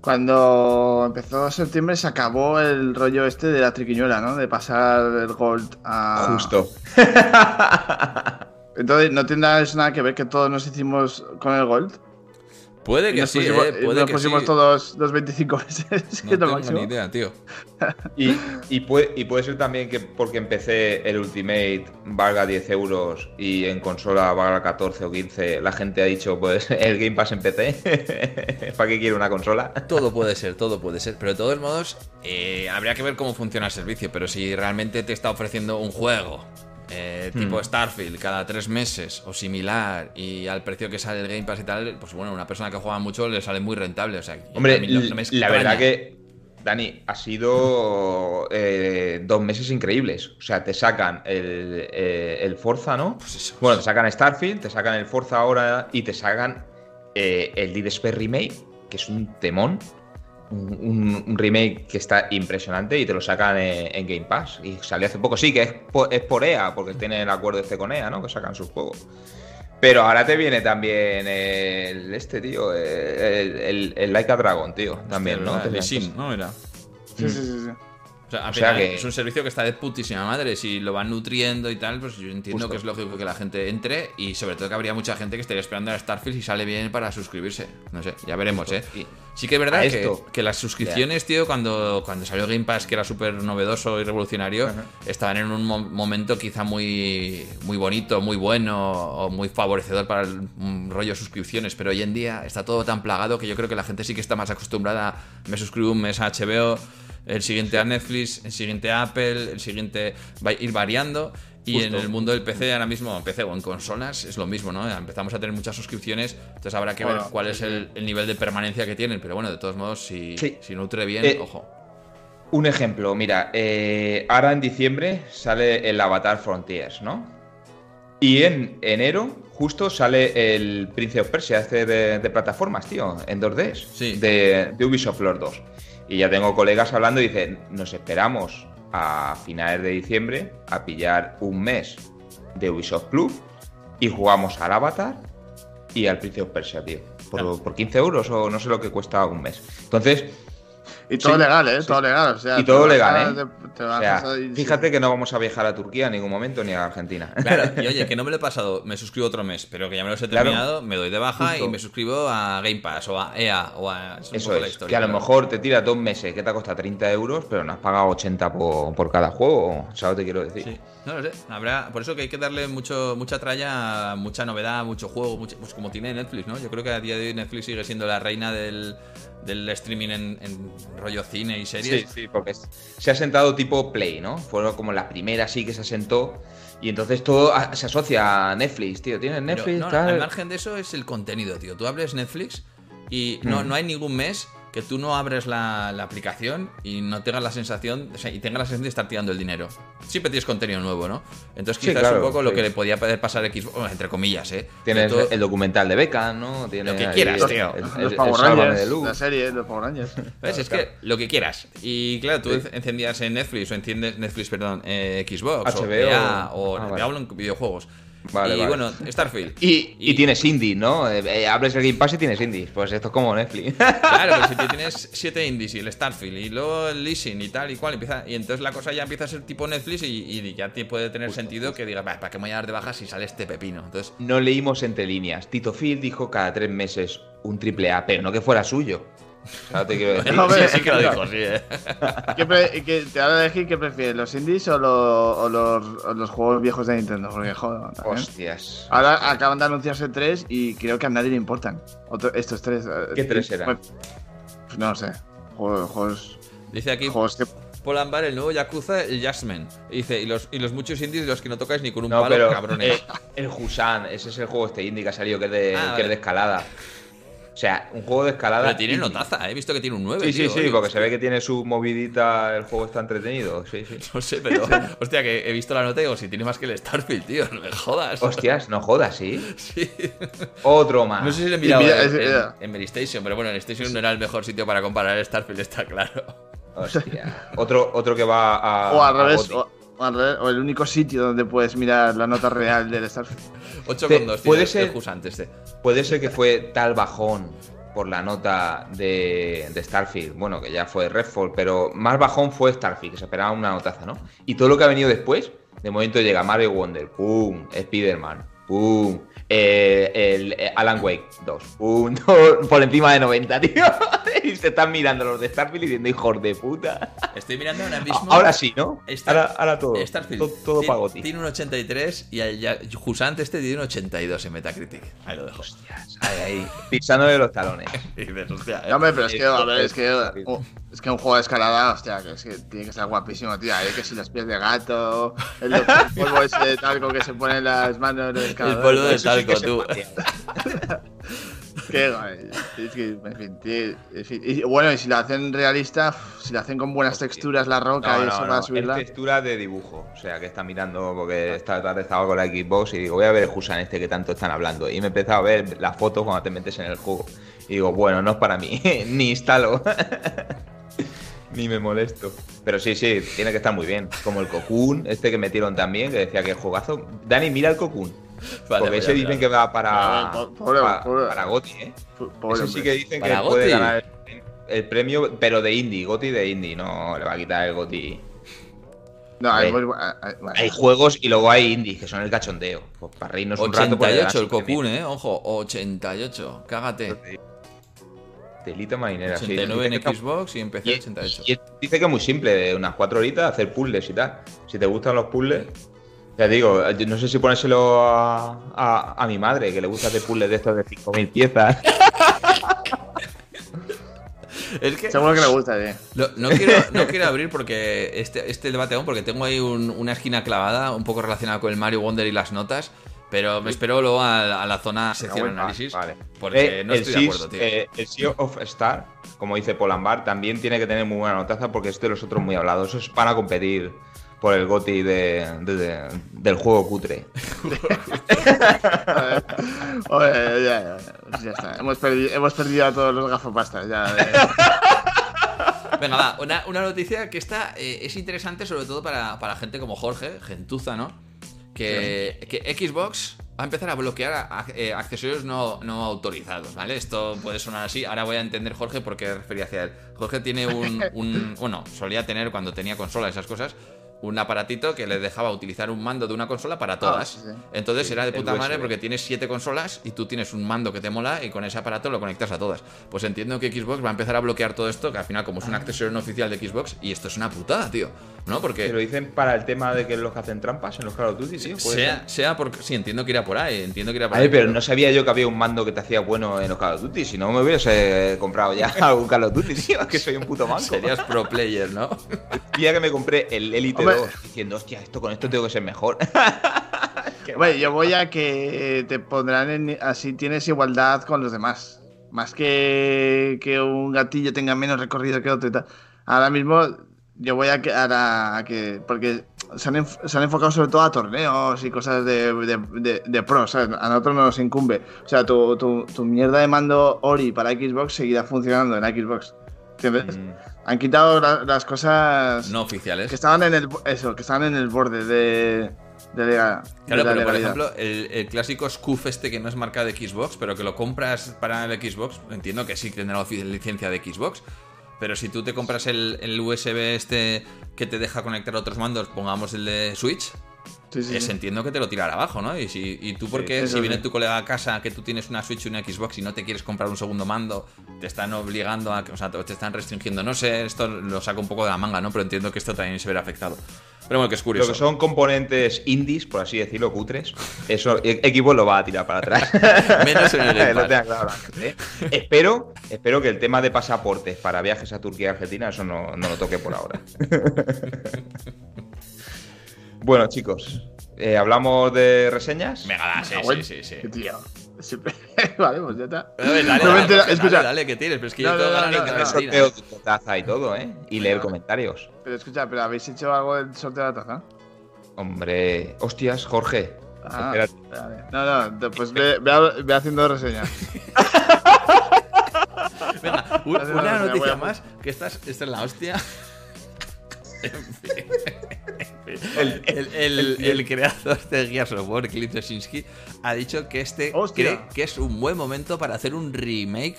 Cuando empezó septiembre se acabó el rollo este de la triquiñuela, ¿no? De pasar el Gold a. Justo. Entonces, ¿no tendrá nada que ver que todos nos hicimos con el Gold? Puede que sí, eh, puede nos pusimos todos los 25 meses. No tengo ni idea, tío. y, puede, y puede ser también que porque empecé el Ultimate valga 10 euros y en consola valga 14 o 15, la gente ha dicho, pues el Game Pass en PC, ¿para qué quiere una consola? todo puede ser, todo puede ser. Pero de todos modos, eh, habría que ver cómo funciona el servicio. Pero si realmente te está ofreciendo un juego eh, tipo hmm. Starfield cada tres meses o similar y al precio que sale el Game Pass y tal, pues bueno, una persona que juega mucho le sale muy rentable. O sea, Hombre, la verdad que, Dani, ha sido eh, dos meses increíbles. O sea, te sacan el, eh, Forza, ¿no? Pues bueno, te sacan Starfield, te sacan el Forza ahora y te sacan el Dead Space Remake, que es un temón un, remake que está impresionante y te lo sacan en, Game Pass. Y salió hace poco, sí, que es por, EA, porque tiene el acuerdo este con EA, ¿no? Que sacan sus juegos. Pero ahora te viene también el este, tío, el, el, Like a Dragon, tío, también, ¿no? El Sim, ¿no? Era. Sí, sí, sí. sí. O sea, que... es un servicio que está de putísima madre. Si lo van nutriendo y tal, pues yo entiendo que es lógico que la gente entre y sobre todo que habría mucha gente que estaría esperando a Starfield y sale bien para suscribirse. No sé, ya veremos, ¿eh? Sí que es verdad que, las suscripciones, tío, cuando, cuando salió Game Pass, que era súper novedoso y revolucionario, estaban en un momento quizá muy, muy bonito, muy bueno o muy favorecedor para el rollo suscripciones, pero hoy en día está todo tan plagado que yo creo que la gente sí que está más acostumbrada, me suscribo un mes a HBO, el siguiente a Netflix, el siguiente a Apple, el siguiente va a ir variando. Y en el mundo del PC ahora mismo, en PC o en consolas, es lo mismo, ¿no? Empezamos a tener muchas suscripciones, entonces habrá que ver cuál es el, nivel de permanencia que tienen. Pero bueno, de todos modos, si, si nutre bien, eh, ojo. Un ejemplo, mira, eh, ahora en diciembre sale el Avatar Frontiers, ¿no? Y en enero justo sale el Prince of Persia, este de, plataformas, tío, en 2D, sí. de, de Ubisoft Lord 2. Y ya tengo colegas hablando y dicen, nos esperamos a finales de diciembre a pillar un mes de Ubisoft Club y jugamos al Avatar y al Prince of Persia, tío. Por, 15 euros o no sé lo que cuesta un mes. Entonces, Y todo legal, ¿eh? Todo legal. O sea, y todo legal, ¿eh? fíjate que no vamos a viajar a Turquía en ningún momento ni a Argentina. Claro, y oye, que no me lo he pasado, me suscribo otro mes, pero que ya me los he terminado, me doy de baja y me suscribo a Game Pass o a EA o a. Eso es, que a lo mejor te tira dos meses, que te ha costado 30 euros, pero no has pagado 80 por, por cada juego, ¿sabes lo que te quiero decir? Sí. No lo sé, habrá, por eso que hay que darle mucho, mucha tralla, mucha novedad, mucho juego, pues como tiene Netflix, ¿no? Yo creo que a día de hoy Netflix sigue siendo la reina del, del streaming en, rollo cine y series. Sí, sí, porque se ha sentado tipo Play, ¿no? Fue como la primera sí que se asentó. Y entonces todo se asocia a Netflix, tío. ¿Tienes Netflix? no, al margen de eso es el contenido, tío. Tú abres Netflix y no, mm. no hay ningún mes que tú no abres la, aplicación y no tengas la sensación, o sea, y tengas la sensación de estar tirando el dinero. Siempre tienes contenido nuevo, ¿no? Entonces quizás es un poco lo que le podía pasar a Xbox, entre comillas, ¿eh? Tienes el documental de Beca, ¿no? Tienes lo que quieras, tío. los Power la serie, los Power Rangers. ¿Ves? Es que lo que quieras. Y claro, tú encendías en Netflix o enciendes Netflix, perdón, eh, Xbox HBO. o EA o ah, hablo en videojuegos y bueno, Starfield. Y, tienes indie, ¿no? Eh, eh, abres el Game Pass y tienes indies. Pues esto es como Netflix. Claro, pero si tú tienes siete indies y el Starfield y luego el leasing y tal y cual, empieza, y entonces la cosa ya empieza a ser tipo Netflix y, ya te puede tener sentido que digas, ¿para qué me voy a dar de baja si sale este pepino? Entonces, no leímos entre líneas. Tito Phil dijo cada tres meses un triple A, pero no que fuera suyo. Ahora te quiero decir. sí, sí, que lo dijo, sí, eh. ¿Qué te van a decir qué prefieres, los indies o, o, los, los, juegos viejos de Nintendo? Porque joder. Hostias. Ahora acaban de anunciarse tres y creo que a nadie le importan. estos tres. Eh, ¿Qué tres eran? Pues, no lo sé. Juegos. Dice aquí. Juegos que... Polambar, el nuevo Yakuza, el Jasmine. dice, y los, y los muchos indies los que no tocáis ni con un palo, cabrones. Eh, el Husan, ese es el juego este indie que ha salido, que es de, ah, que es de escalada. O sea, un juego de escalada. Pero tiene notaza, he visto que tiene un 9. Sí, sí, sí, porque se ve que tiene su movidita, el juego está entretenido. Sí, sí. No sé, pero. hostia, que he visto la nota y digo, si tiene más que el Starfield, tío, no me jodas. Hostias, no jodas, ¿sí? Sí. Otro más. No sé si le he mirado en, en, Station, pero bueno, en Station no era el mejor sitio para comparar el Starfield, está claro. Hostia. Otro, otro que va a. O al revés. O, el único sitio donde puedes mirar la nota real del Starfield. 8,2 puede ser este. Puede ser que fue tal bajón por la nota de, Starfield, bueno, que ya fue Redfall, pero más bajón fue Starfield, que se esperaba una notaza, ¿no? Y todo lo que ha venido después, de momento llega Mario Wonder, ¡pum! Spider-Man, ¡pum! Eh, el eh, Alan Wake 2. Un, por encima de 90, tío. y se están mirando los de Starfield y diciendo, hijos de puta. Estoy mirando ahora mismo. Ahora sí, ¿no? ahora, todo. Starfield. Todo, todo Tiene un 83 y Jusant este tiene un 82 en Metacritic. Ahí lo dejo. Hostias, ahí, ahí. Pisándole los talones. hostia, no, pero es que, a ver, es que. Es que un juego de escalada, hostia, que es que tiene que ser guapísimo, tío. Hay que si los pies de gato, el, polvo ese de talco que se pone en las manos del escalador. El polvo de talco, tú. Qué guay. Es que, en fin, tío, Y bueno, y si la hacen realista, si la hacen con buenas texturas la roca y eso para subirla. Es textura de dibujo. O sea, que está mirando, porque esta tarde estaba con la Xbox y digo, voy a ver el Husan este que tanto están hablando. Y me he empezado a ver las fotos cuando te metes en el juego. Y digo, bueno, no es para mí, ni instalo. Ni me molesto. Pero sí, sí, tiene que estar muy bien. Como el Cocoon, este que metieron también, que decía que jugazo. Dani, mira el Cocoon. porque ese dicen que va para, para, Goti, ¿eh? ese sí que dicen que puede ganar el, premio, pero de indie, Goti de indie, no le va a quitar el Goti. No, hay, hay, juegos y luego hay indies, que son el cachondeo. Pues para reírnos un rato. 88 el Cocoon, eh, ojo, 88, cágate. Telita marinera, 89 en Xbox y empecé y, 88. Y dice que es muy simple, unas cuatro horitas hacer puzzles y tal. Si te gustan los puzzles, ya digo, no sé si ponérselo a, a, mi madre, que le gusta hacer puzzles de estos de 5.000 piezas. es que, Seguro que le gusta, sí. no, quiero, no quiero abrir porque este, este debate aún, porque tengo ahí una esquina clavada, un poco relacionada con el Mario Wonder y las notas. Pero me espero luego a, la zona sección análisis. Vale. Porque eh, no estoy de acuerdo, tío. Eh, el Sea of Star, como dice Polambar, también tiene que tener muy buena notaza porque es de los otros muy hablados. Eso es para competir por el goti de, del juego cutre. Oye, ya, ya, está. Hemos perdido, hemos perdido a todos los gafapastas. Ya, Venga, va. Una, una, noticia que esta eh, es interesante sobre todo para, para gente como Jorge, gentuza, ¿no? Que, Xbox va a empezar a bloquear eh, accesorios no, no, autorizados, ¿vale? Esto puede sonar así. Ahora voy a entender Jorge por qué refería hacia él. Jorge tiene un, un bueno, solía tener cuando tenía consola esas cosas un aparatito que le dejaba utilizar un mando de una consola para ah, todas. Entonces era de puta madre porque tienes siete consolas y tú tienes un mando que te mola y con ese aparato lo conectas a todas. Pues entiendo que Xbox va a empezar a bloquear todo esto, que al final como es un ah. accesorio no oficial de Xbox, y esto es una putada, tío. ¿No? Porque... lo dicen para el tema de que los que hacen trampas en los Call of Duty, sí. Sea, sea porque... Sí, entiendo que irá por ahí, entiendo que irá por ahí. pero no sabía yo que había un mando que te hacía bueno en los Call of Duty, si no me hubiese comprado ya algún Call of Duty, tío, que soy un puto manco. Serías pro player, ¿no? El día que me compré el Elite 2 diciendo, hostia, esto con esto tengo que ser mejor. Bueno, yo voy a que te pondrán en, así tienes igualdad con los demás. Más que que un gatillo tenga menos recorrido que otro y tal. Ahora mismo yo voy a que, a, que porque se han, enfocado sobre todo a torneos y cosas de, de, de, pro, a nosotros no nos incumbe. O sea, tu, tu, mierda de mando Ori para Xbox seguirá funcionando en Xbox. ¿Entiendes? Mm. Han quitado las cosas. No oficiales. Que estaban en el. Eso, que estaban en el borde de. De claro, pero por ejemplo, el, clásico Scoof este que no es marca de Xbox, pero que lo compras para el Xbox, entiendo que sí tendrá licencia de Xbox. Pero si tú te compras el, el USB este que te deja conectar a otros mandos, pongamos el de Switch, es, entiendo que te lo tirará abajo, ¿no? Y, si, y tú, porque si viene tu colega a casa que tú tienes una Switch y una Xbox y no te quieres comprar un segundo mando, te están obligando a. O sea, te están restringiendo. No sé, esto lo saco un poco de la manga, ¿no? Pero entiendo que esto también se verá afectado. Pero bueno, que es curioso. Lo que son componentes indies, por así decirlo, cutres, eso equipo lo va a tirar para atrás. Menos en el ¿eh? espero, espero que el tema de pasaportes para viajes a Turquía y Argentina, eso no, no lo toque por ahora. Bueno, chicos, eh, ¿hablamos de reseñas? Venga, sí, sí, sí, sí. Tío. vale, pues ya está. Dale, dale, escucha. dale, ¿qué tienes? Pero es que yo tengo ganas de sorteo de taza y todo, ¿eh? Y leer comentarios. Pero escucha, ¿pero habéis hecho algo del sorteo de la taza? Hombre, hostias, Jorge. Ah, Espérate. No, no, pues ve, ve, haciendo reseñas. Venga, una noticia más, que estás, esta es la hostia. El, creador de Gears of War, Cliff ha dicho que este cree que es un buen momento para hacer un remake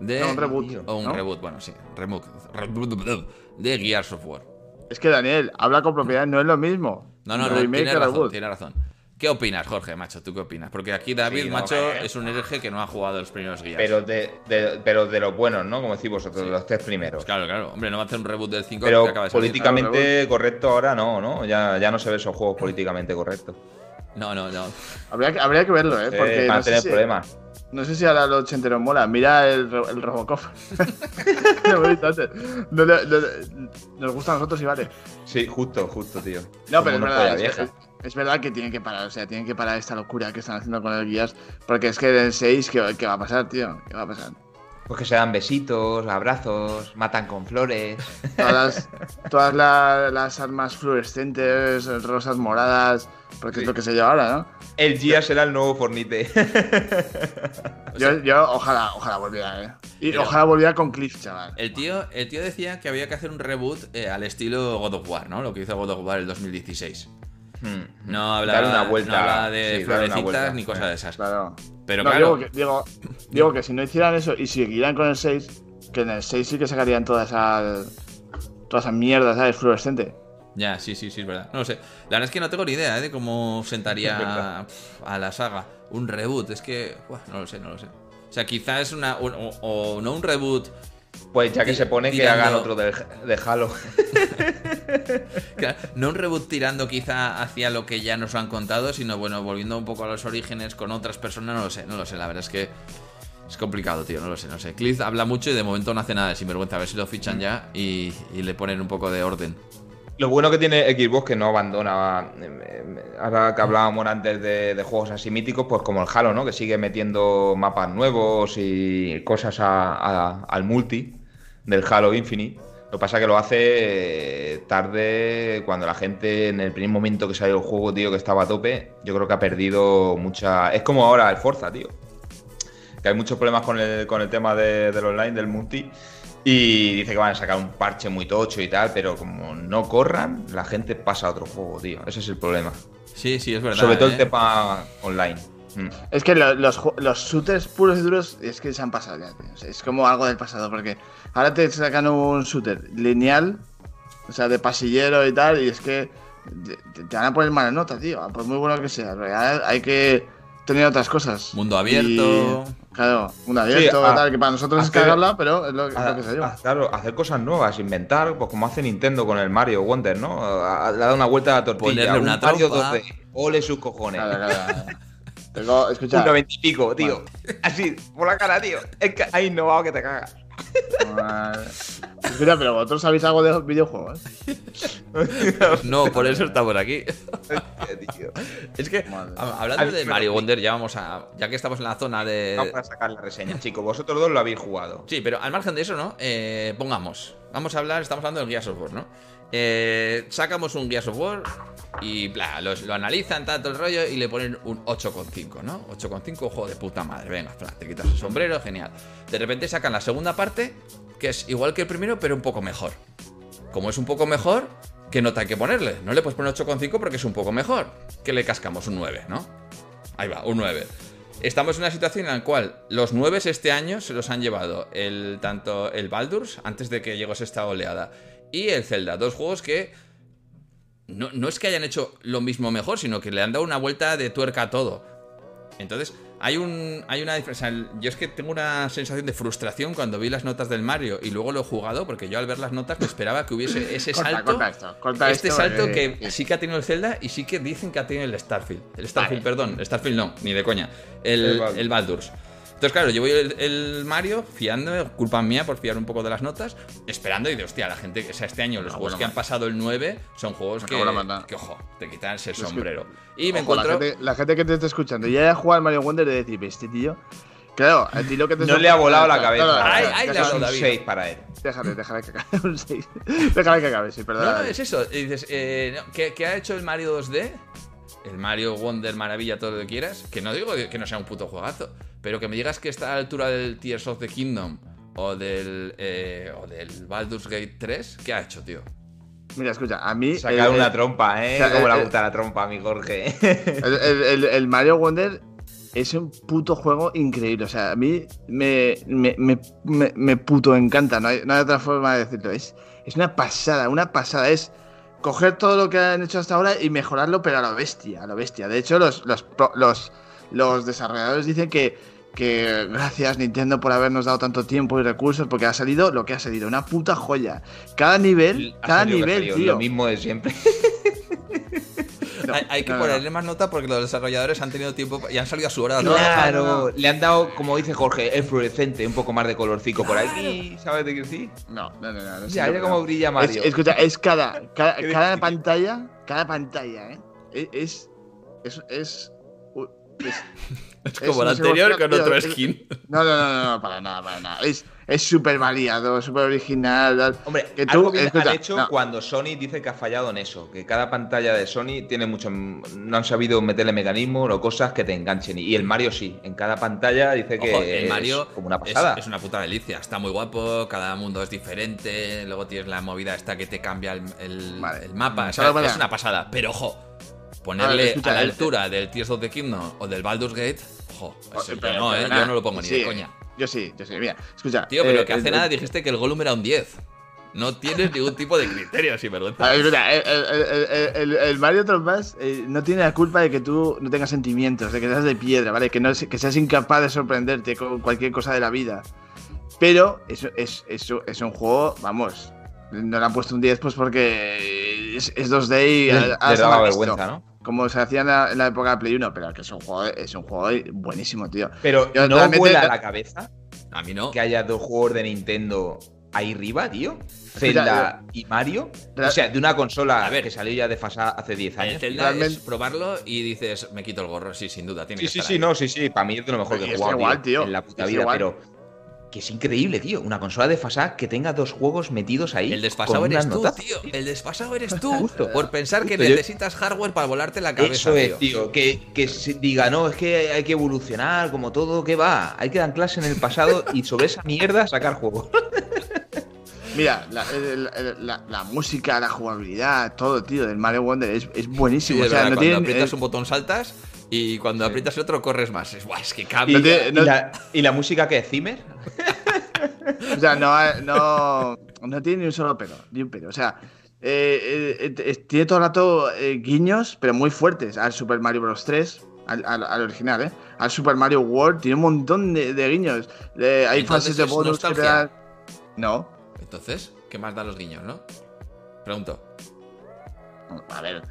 de. un reboot. O un reboot, bueno, sí. Reboot, de Gears of War. Es que Daniel, habla con propiedad, no es lo mismo. No, no, no, tiene razón, tiene razón. ¿Qué opinas, Jorge, macho? ¿Tú qué opinas? Porque aquí David, macho, es un hereje que no ha jugado los primeros guías. Pero de, pero de los buenos, ¿no? Como decís vosotros, los tres primeros. Pues claro, claro. Hombre, no va a hacer un reboot del 5 Pero acaba de políticamente correcto ahora no, ¿no? Ya, ya no se ve esos juegos políticamente correctos. No, no, no. Habría, habría que verlo, ¿eh? Porque no tener problemas. No sé si ahora los ochenteros mola. Mira el, el Robocop. nos gusta a nosotros y vale. Sí, justo, justo, tío. No, pero es verdad. Es, verdad que tienen que parar, o sea, tienen que parar esta locura que están haciendo con el guías, porque es que en el 6, ¿qué, va a pasar, tío? ¿Qué va a pasar? Pues que se dan besitos, abrazos, matan con flores. Todas todas las armas fluorescentes, rosas moradas, porque es lo que se lleva ahora, ¿no? El Gia será el nuevo Fornite. yo, yo, ojalá, ojalá volviera, ¿eh? Y ojalá volviera con Cliff, chaval. El tío, el tío decía que había que hacer un reboot eh, al estilo God of War, ¿no? Lo que hizo God of War el 2016. Hmm. No habla, una vuelta, de florecitas ni cosas de esas. Claro. Pero claro. Digo que, digo, que si no hicieran eso y seguirían con el 6, que en el 6 sí que sacarían toda esa. toda esa mierda, ¿sabes? Fluorescente. Ya, sí, sí, sí, es verdad. No lo sé. La verdad es que no tengo ni idea ¿eh? de cómo sentaría a la saga un reboot. Es que. no lo sé, no lo sé. O sea, quizás es una. o no un reboot pues ya que se pone que hagan otro de, Halo. no un reboot tirando quizá hacia lo que ya nos han contado, sino bueno, volviendo un poco a los orígenes con otras personas, no lo sé, no lo sé, la verdad es que es complicado, tío, no lo sé, no sé. Cliff habla mucho y de momento no hace nada de sinvergüenza, a ver si lo fichan ya y, le ponen un poco de orden. Lo bueno que tiene Xbox que no abandona. Ahora que hablábamos antes de, juegos así míticos, pues como el Halo, ¿no? Que sigue metiendo mapas nuevos y cosas al multi del Halo Infinite. Lo que pasa es que lo hace eh, tarde, cuando la gente en el primer momento que salió el juego, tío, que estaba a tope, yo creo que ha perdido mucha... Es como ahora el Forza, tío. Que hay muchos problemas con el, con el tema del online, del multi. Y dice que van a sacar un parche muy tocho y tal, pero como no corran, la gente pasa a otro juego, tío. Ese es el problema. Sí, sí, es verdad. Sobre todo el ¿eh? tema online. Mm. Es que lo- los, los shooters puros y duros es que se han pasado ya, tío. Es como algo del pasado, porque ahora te sacan un shooter lineal, o sea, de pasillero y tal, y es que te, te van a poner mala nota, tío. Por muy bueno que sea. Hay que tener otras cosas. Mundo abierto. Y, claro, mundo abierto, a- tal, que para nosotros es hacer- cagarla, pero es lo, es A- lo que se lleva. claro, hacer cosas nuevas, inventar, pues como hace Nintendo con el Mario Wonder, ¿no? Le ha dado una vuelta a la tortilla. Ponerle un una Mario trompa. 2D. Ole sus cojones. Claro, claro. Tengo, escucha, Un 90 y pico, tío. Así, por la cara, tío. Es que ha innovado que te cagas. Escucha, pero vosotros sabéis algo de videojuegos. No, por eso está por aquí. Es que, Madre. hablando de Mario Wonder, ya vamos a. Ya que estamos en la zona de. Vamos a sacar la reseña, chicos. Vosotros dos lo habéis jugado. Sí, pero al margen de eso, ¿no? Eh, pongamos. Vamos a hablar, estamos hablando del Gears of War, ¿no? Eh, sacamos un Gears of War y bla, los- lo analizan tanto el rollo y le ponen un 8,5, ¿no? 8,5, juego de puta madre. Venga, bla, te quitas el sombrero, genial. De repente sacan la segunda parte, que es igual que el primero, pero un poco mejor. Como es un poco mejor, ¿qué nota hay que ponerle? No le puedes poner 8,5 porque es un poco mejor. Que le cascamos un 9, ¿no? Ahí va, un 9. Estamos en una situación en la cual los 9 este año se los han llevado el, tanto el Baldur's, antes de que llegase esta oleada, y el Zelda. Dos juegos que no, no es que hayan hecho lo mismo mejor, sino que le han dado una vuelta de tuerca a todo. Entonces, hay, un, hay una diferencia. Yo es que tengo una sensación de frustración cuando vi las notas del Mario y luego lo he jugado, porque yo al ver las notas me esperaba que hubiese ese Corta, salto. corta esto, corta este esto, salto eh, que eh. sí que ha tenido el Zelda y sí que dicen que ha tenido el Starfield. El Starfield, Vale. perdón. Starfield no, ni de coña. El, El Baldur's. el Baldur's. Entonces, claro, yo voy el, el Mario fiándome, culpa mía por fiar un poco de las notas, esperando y de hostia, la gente, o sea, este año los Ah, juegos bueno, que han pasado el 9 son juegos que, que, ojo, te quitan ese que- sombrero. Y me Ojo, encuentro. la, gente, la gente que te está escuchando y haya jugado al Mario Wonder de decir, este tío. Claro, a ti lo que te No le ha volado la cabeza. no, no, Ay, no, ay, le ha déjale, dado un David. 6 para él. déjale, déjale que acabe un 6. Déjale que acabe, sí, perdón. No, no, es eso. Y dices, eh, no, ¿qué, qué ha hecho el Mario 2D? El Mario Wonder, maravilla, todo lo que quieras. Que no digo que no sea un puto juegazo, pero que me digas que está a la altura del Tears of the Kingdom o del, eh, o del Baldur's Gate 3, ¿qué ha hecho, tío? Mira, escucha, a mí. Sacar el- una trompa, ¿eh? o sea, Como le gusta la trompa a mi Jorge. El, el- el- el Mario Wonder es un puto juego increíble. O sea, a mí me, me, me, me- me puto encanta. No hay, no hay otra forma de decirlo. Es, es una pasada, una pasada. Es coger todo lo que han hecho hasta ahora y mejorarlo, pero a lo bestia, a lo bestia. De hecho, los, los, los, los desarrolladores dicen que, que gracias Nintendo por habernos dado tanto tiempo y recursos, porque ha salido lo que ha salido, una puta joya. Cada nivel, Ha cada nivel, tío. Lo mismo de siempre. No, hay, hay que no, ponerle no. más nota porque los desarrolladores han tenido tiempo y han salido a su hora. Claro, le han dado, como dice Jorge, el fluorescente, un poco más de colorcico por aquí. ¿Sabes de qué sí? No, no, no, no, no, Ya, ya como brilla Es- Mario. escucha, es cada, cada, pantalla, cada pantalla, ¿eh? Es. Es. Es. es- Es es como el anterior con otro es- skin. no, no, no, no, no, para nada, para nada. Es es súper variado, súper original. Hombre, que algo tú, bien escucha, han hecho no. cuando Sony dice que ha fallado en eso, que cada pantalla de Sony tiene mucho, no han sabido meterle mecanismos o cosas que te enganchen. Y el Mario sí, en cada pantalla dice que Ojo, el Mario es como una pasada. es una puta delicia. Está muy guapo, cada mundo es diferente. Luego tienes la movida esta que te cambia el, el- Vale. el mapa. o sea, es una pasada. Pero ojo, A ponerle ver, a, la altura del Tears of the Kingdom o del Baldur's Gate, ojo, eso yo Pero- no, pero ¿eh? Yo no lo pongo ni sí, de coña. Yo sí, yo sí. Mira, escucha. Tío, pero eh, que hace el- nada dijiste que el Gollum era un 10. No tienes ningún tipo de criterio, sin A vergüenza. ver, escucha, el, el- el- el- Mario Trompas eh, no tiene la culpa de que tú no tengas sentimientos, de que seas de piedra, ¿vale? Que, no, que seas incapaz de sorprenderte con cualquier cosa de la vida. Pero es, es, es, es un juego, vamos, no le han puesto un 10 pues porque es, es 2D y Le- ha- le daba vergüenza, ¿no? Como se hacía en la, en la época de Play 1, pero que es un juego, es un juego buenísimo, tío. Pero Yo no vuela la cabeza A mí no. que haya dos juegos de Nintendo ahí arriba, tío. Zelda y Mario. O sea, de una consola A ver. que salió ya desfasada hace 10 El años. Zelda es probarlo y dices, me quito el gorro. Sí, sin duda, tiene Sí, que sí, estar sí, ahí. no, sí, sí. Para mí es de lo mejor que he jugado igual, tío. en la puta Es vida, igual. pero que es increíble, tío. Una consola desfasada que tenga dos juegos metidos ahí. El desfasado eres tú, notas. tío. El desfasado eres tú. Justo. Por pensar que yo- necesitas hardware para volarte la cabeza. Eso es, tío. tío. Que, que se diga, no, es que hay que evolucionar, como todo, que va. Hay que dar clase en el pasado y sobre esa mierda sacar juegos. Mira, la, música, la jugabilidad, todo, tío, del Mario Wonder es, buenísimo. o sea, no cuando aprietas un botón saltas y cuando aprietas el otro corres más. Es, es que cambia. ¿Y, la, música que es Zimmer? o sea, no, no, no tiene ni un solo pero, ni un pero. O sea, eh, eh, eh, tiene todo el rato guiños, pero muy fuertes al Super Mario Bros. 3. Al, original, ¿eh? Al Super Mario World tiene un montón de, guiños. hay fases de bonus que No. Entonces, ¿qué más dan los guiños, no? Pregunto. A ver,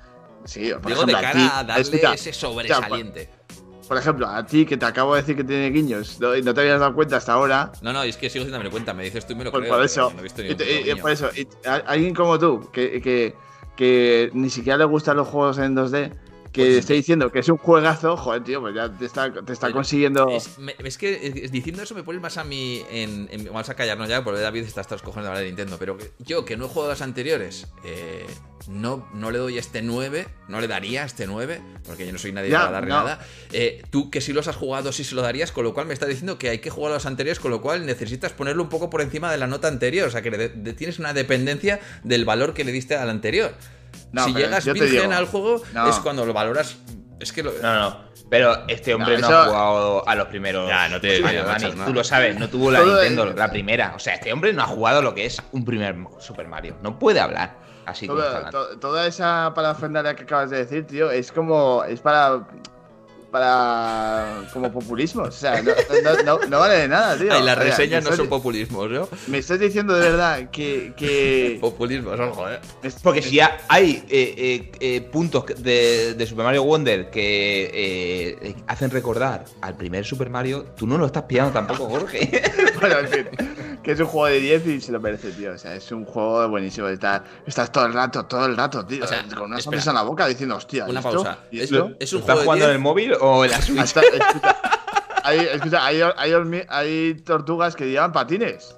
sí, por Digo, de cara a darle ese sobresaliente. por, ejemplo, a ti que te acabo de decir que tiene guiños y no te habías dado cuenta hasta ahora. No, no, es que sigo sin darme cuenta, me dices tú y me lo pues creo. Por eso, por eso, alguien como tú, que, que, que ni siquiera le gustan los juegos en 2D, que pues esté diciendo que es un juegazo, joder, tío, pues ya te está, te está consiguiendo. Es, que diciendo eso me pones más a mí en, Vamos a callarnos ya, porque David está hasta de hablar de Nintendo. Pero yo, que no he jugado las anteriores, eh, no, no le doy este 9, no le daría este 9, porque yo no soy nadie para darle nada. Eh, tú que si los has jugado, sí se lo darías, con lo cual me estás diciendo que hay que jugar a los anteriores, con lo cual necesitas ponerlo un poco por encima de la nota anterior. O sea, que tienes una dependencia del valor que le diste al anterior si llegas virgen al juego, es cuando lo valoras. Es que lo... No, no. Pero este hombre no, ha jugado a los primeros. Ya, no te Tú lo sabes, no tuvo la Nintendo, la primera. O sea, este hombre no ha jugado lo que es un primer Super Mario. No puede hablar así toda, toda esa parafernalia que acabas de decir, tío, es como. Es para para como populismo. O sea, no, vale de nada, tío. Y las reseñas no son populismos, ¿no? Me estás diciendo de verdad que. que... Populismo, son joder. Porque si hay eh, eh, eh, puntos de, de, Super Mario Wonder que hacen recordar al primer Super Mario, tú no lo estás pillando tampoco, Jorge. bueno, en fin que es un juego de 10 y se lo merece, tío. O sea, es un juego buenísimo. Estás, estás todo el rato, todo el rato, tío. O sea, con una sonrisa en la boca diciendo, hostia. Una pausa. ¿Es, ¿Es, un ¿Estás jugando en el móvil o en la Switch? Hasta, escucha, hay, escucha hay, hay, hay, tortugas que llevan patines.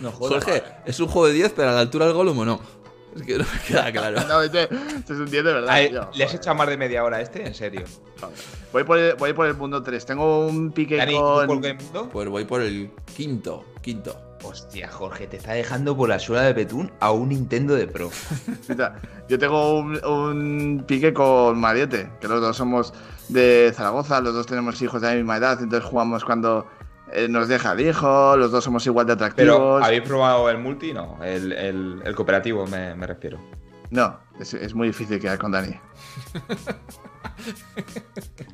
No, Jorge, ¿es un juego de 10, pero a la altura del Gollum o no? Es que no me queda claro. no, este, este, es un 10 de verdad. ¿Le has echado más de media hora a este? ¿En serio? Voy por, el, voy por el mundo 3. Tengo un pique con... ¿Por qué mundo? Pues voy por el quinto. Quinto. Hostia, Jorge, te está dejando por la suela de Petún a un Nintendo de Pro. Yo tengo un, pique con Mariette, que los dos somos de Zaragoza, los dos tenemos hijos de la misma edad, entonces jugamos cuando eh, nos deja el hijo, los dos somos igual de atractivos. Pero, ¿habéis probado el multi? No, el, cooperativo me, refiero. No, es, muy difícil quedar con Dani.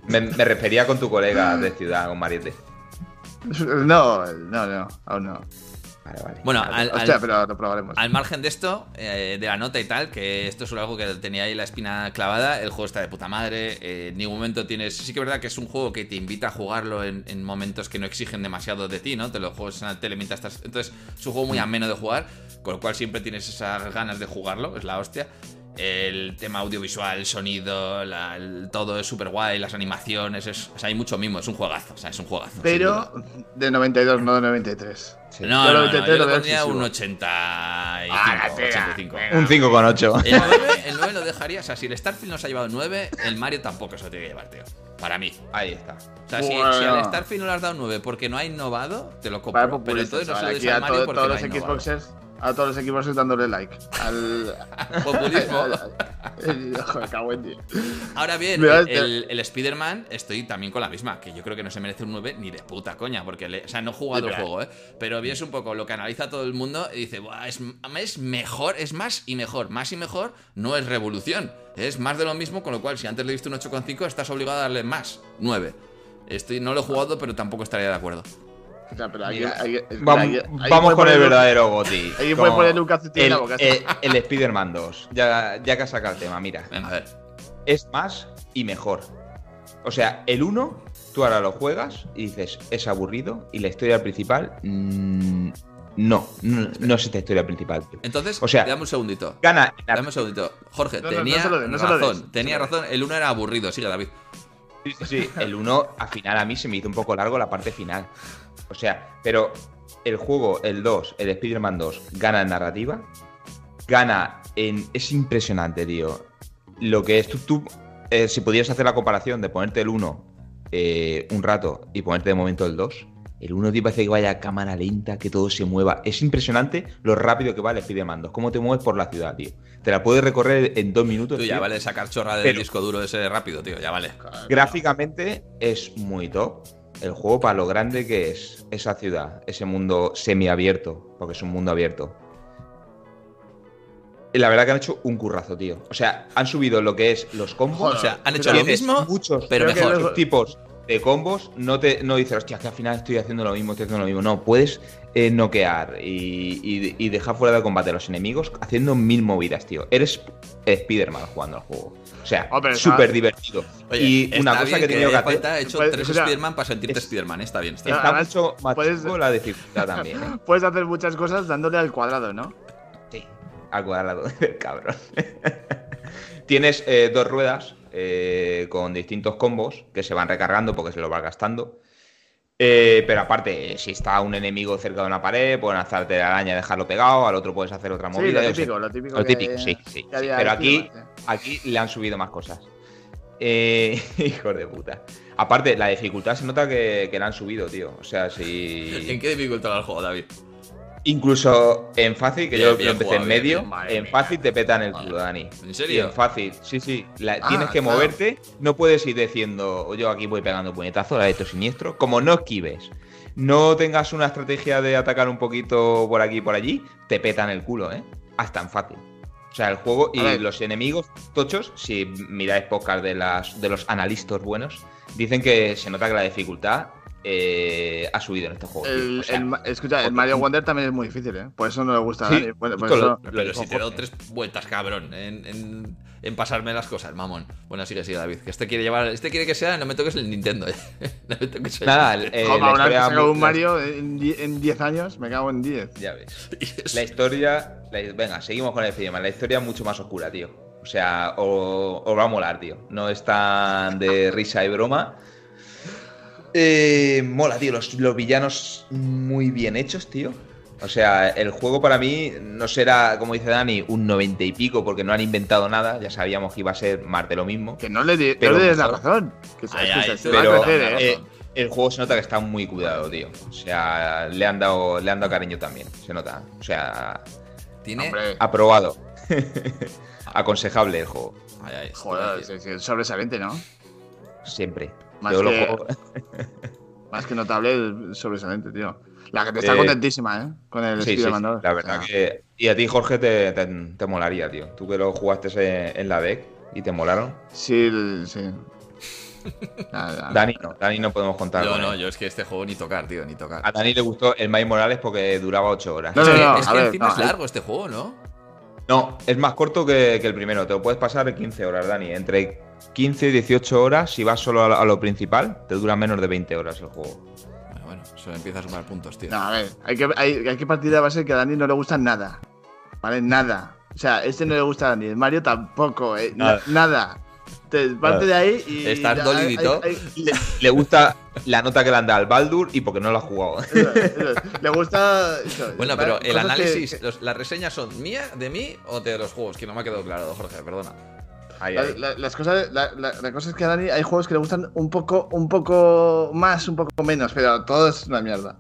me, me refería con tu colega de ciudad, con Mariette. No, no, no, aún no. Bueno, al, margen de esto, eh, de la nota y tal, que esto es algo que tenía ahí la espina clavada, el juego está de puta madre, eh, en ningún momento tienes... Sí que es verdad que es un juego que te invita a jugarlo en, momentos que no exigen demasiado de ti, ¿no? Te lo juegas en la tele mientras estás... Entonces es un juego muy ameno de jugar, con lo cual siempre tienes esas ganas de jugarlo, es la hostia el tema audiovisual, el sonido, todo es súper guay, las animaciones, es, o sea, hay mucho mimo, es un juegazo, o sea, es un juegazo. Pero de 92, no de 93. No, no, no, yo le ponía un 85, ah, 85. Un 5,8. El 9, el 9 lo dejaría, o sea, si el Starfield nos ha llevado 9, el Mario tampoco se lo tiene que llevar, tío. Para mí. Ahí está. O sea, si, al Starfield no le has dado 9 porque no ha innovado, te lo compro. pero entonces no se lo des al Mario porque todos no los Xboxers a todos los equipos dándole like al populismo. Ahora bien, el, el, Spider-Man estoy también con la misma, que yo creo que no se merece un 9 ni de puta coña, porque o sea, no he jugado el juego, ¿eh? pero es un poco lo que analiza todo el mundo y dice, es, es mejor, es más y mejor, más y mejor no es revolución, es más de lo mismo, con lo cual si antes le diste un 8,5 estás obligado a darle más, 9. Estoy, no lo he jugado, pero tampoco estaría de acuerdo vamos, con el verdadero Goti. Ahí puede poner un el, el, el Spider-Man 2. Ya, ya que has sacado el tema, mira. a ver. Es más y mejor. O sea, el 1, tú ahora lo juegas y dices, es aburrido. Y la historia principal, mm, no, no, es esta historia principal. Entonces, o sea, dame un segundito. Gana. Dame un segundito. Jorge, tenía razón. tenía razón. El 1 era aburrido. Sigue, David. Sí, sí, sí. El 1, al final, a mí se me hizo un poco largo la parte final. O sea, pero el juego, el 2, el Spider-Man 2, gana en narrativa, gana en... Es impresionante, tío. Lo que es tú, eh, si pudieras hacer la comparación de ponerte el 1 eh, un rato y ponerte de momento el 2, El 1, tío, parece que vaya a cámara lenta, que todo se mueva. Es impresionante lo rápido que va el de mandos. Cómo te mueves por la ciudad, tío. Te la puedes recorrer en dos minutos. Tú ya vale sacar chorra del disco duro ese rápido, tío. Ya vale. Gráficamente es muy top. El juego para lo grande que es esa ciudad, ese mundo semiabierto, porque es un mundo abierto. Y la verdad que han hecho un currazo, tío. O sea, han subido lo que es los combos. o sea, han hecho lo mismo, muchos, pero mejor. tipos de combos, no te no dices, hostia, que al final estoy haciendo lo mismo, estoy haciendo lo mismo. No, puedes eh, noquear y, dejar fuera de combate a los enemigos haciendo mil movidas, tío. Eres Spider-Man jugando al juego. O sea, súper divertido. y una cosa que he tenido que hacer. He hecho tres Spider-Man para sentirte Spider-Man. Está bien, está bien. Está mucho más puedes, la dificultad también. ¿eh? Puedes hacer muchas cosas dándole al cuadrado, ¿no? Sí, al cuadrado, cabrón. Tienes eh, dos ruedas eh, con distintos combos que se van recargando porque se lo van gastando. Eh, pero aparte, si está un enemigo cerca de una pared, pueden hacerte la araña y dejarlo pegado, al otro puedes hacer otra movida. Sí, lo típico, lo típico. Lo típico, sí, sí. Pero aquí, aquí le han subido más cosas. Eh, hijos de puta. Aparte, la dificultad se nota que, que la han subido, tío. O sea, si. ¿En qué dificultad va el juego, David? Incluso en fácil, que yo lo empecé en medio, en fácil te petan el culo, Dani. ¿En serio? en fácil, sí, sí. Ah, tienes que moverte, no puedes ir diciendo, yo aquí voy pegando puñetazo, la de esto siniestro. Como no esquives, no tengas una estrategia de atacar un poquito por aquí y por allí, te petan el culo, ¿eh? Hasta en fácil. O sea, el juego y los enemigos tochos, si miráis podcast de, las, de los analistas buenos, dicen que se nota que la dificultad eh, ha subido en este juego. El, escucha, el Mario Wonder también es muy difícil, ¿eh? Por eso no le gusta a nadie. pero si te doy tres vueltas, cabrón, en, en, pasarme las cosas, mamón. Bueno, sigue, sigue, David. Que este quiere llevar, este quiere que sea, no me toques el Nintendo. no me toques el Nada, eh, un Mario en 10 años, me cago en 10. Ya ves. La historia. venga, seguimos con el cinema. La historia es mucho más oscura, tío. O sea, os va a molar, tío. No es tan de risa y broma. Eh, mola, tío. Los, villanos muy bien hechos, tío. O sea, el juego para mí no será, como dice Dani, un noventa y pico porque no han inventado nada. Ya sabíamos que iba a ser más de lo mismo. Que no le, des la razón. pero eh, el juego se nota que está muy cuidado, tío. O sea, le han dado, le han dado cariño también. Se nota. O sea, tiene aprobado. Aconsejable el juego. Joder, es sobresaliente, ¿no? Siempre. Más, que, más que notable, sobresaliente, tío. La que te está eh, contentísima, ¿eh? Con el sí, sí, La verdad que. Y a ti, Jorge, te, te, molaría, tío. Tú que lo jugaste en la deck y te molaron. Sí, sí. Dani no, Dani no podemos contar. No, no, yo es que este juego ni tocar, tío, ni tocar. A Dani le gustó el Miles Morales porque duraba 8 horas. No, no, no, es que, encima es largo este juego, ¿no? No, es más corto que, que, el primero. Te lo puedes pasar en 15 horas, Dani. Entre 15 y 18 horas, si vas solo a lo, principal, te dura menos de 20 horas el juego. Bueno, bueno, eso empieza a sumar puntos, tío. No, a ver, hay que, hay, que partir de la base que a Dani no le gusta nada. ¿Vale? Nada. O sea, este no le gusta a Dani, el Mario tampoco, eh, nada. Te parte de ahí y. Estar dolidito. Le, gusta la nota que le han dado al Baldur y porque no lo ha jugado. le gusta. bueno, pero el análisis, las reseñas son mía, de mí o de los juegos, que no me ha quedado claro, Jorge, perdona. La, las cosas, la, cosa es que a Dani hay juegos que le gustan un poco, un poco más, un poco menos, pero todo es una mierda.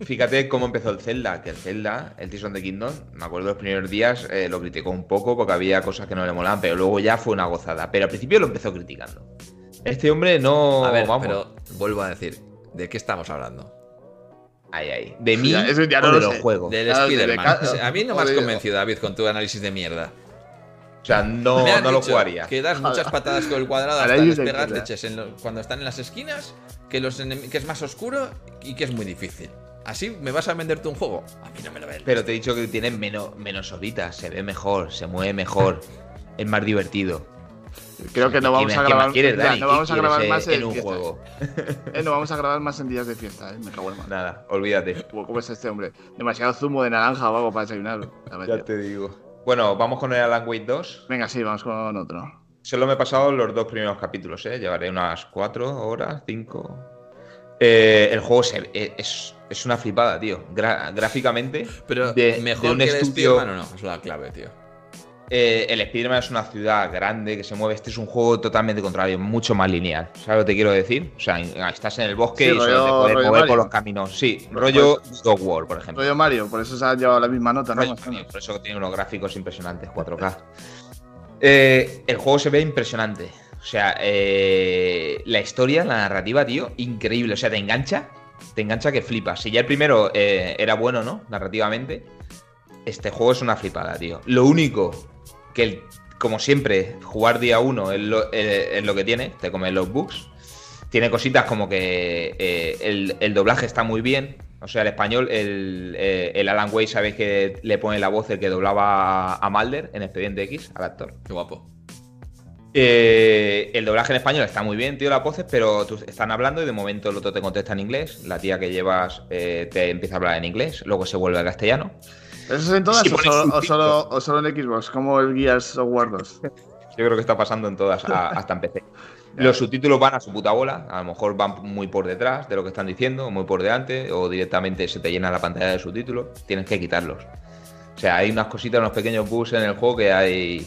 Fíjate cómo empezó el Zelda, que el Zelda, el Tears of the Kingdom, me acuerdo los primeros días eh, lo criticó un poco porque había cosas que no le molaban, pero luego ya fue una gozada. Pero al principio lo empezó criticando. Este hombre no. A ver, pero vuelvo a decir, ¿de qué estamos hablando? Ay, ay. De mí eso ya no de los juegos. Del Spider-Man. A mí no me has convencido, David, con tu análisis de mierda. O sea, no, no lo jugaría. Que das muchas patadas con el cuadrado hasta despegar leches cuando están en las esquinas, que, los que es más oscuro y que es muy difícil. ¿Así me vas a venderte un juego? A mí no me lo ven. Pero te he dicho que tiene menos, menos horitas, se ve mejor, se mueve mejor, es más divertido. Creo que no vamos a grabar, no vamos a grabar más en, un juego. Eh, no vamos a grabar más en días de fiesta, eh, me cago en mal. Nada, olvídate. ¿Cómo es este hombre? Demasiado zumo de naranja o algo para desayunar. Ya te digo. Bueno, vamos con el Alan Wake 2. Venga, sí, vamos con otro. Solo me he pasado los dos primeros capítulos, ¿eh? Llevaré unas cuatro horas, cinco. Eh, el juego eh, es, es, una flipada, tío. gráficamente. Pero de, mejor un que estudio... no, no, es la clave, tío. Eh, el Spider-Man es una ciudad grande que se mueve. Este es un juego totalmente contrario, mucho más lineal. ¿Sabes lo que te quiero decir? O sea, estás en el bosque y solo te puedes mover por los caminos. Sí, rollo God War, por ejemplo. Rollo Mario, por eso se ha llevado la misma nota, ¿no? por eso tiene unos gráficos impresionantes, 4K. Eh, el juego se ve impresionante. O sea, eh, la historia, la narrativa, tío, increíble. O sea, te engancha, te engancha que flipas. Si ya el primero era bueno, ¿no? Narrativamente este juego es una flipada, tío. Lo único que, como siempre, jugar día uno es lo, que tiene, te comen los bugs. Tiene cositas como que eh, el, doblaje está muy bien. O sea, el español, el, eh, Alan Way, sabéis que le pone la voz el que doblaba a Mulder en Expediente X, al actor. Qué guapo. Eh, el doblaje en español está muy bien, tío, las voces, pero tú están hablando y de momento el otro te contesta en inglés. La tía que llevas te empieza a hablar en inglés, luego se vuelve a castellano. ¿Eso es en todas o, solo, en Xbox, como el Gears of War 2? Yo creo que está pasando en todas, hasta en PC. Los subtítulos van a su puta bola, a lo mejor van muy por detrás de lo que están diciendo, muy por delante, o directamente se te llena la pantalla de subtítulos, tienes que quitarlos. O sea, hay unas cositas, unos pequeños bugs en el juego que hay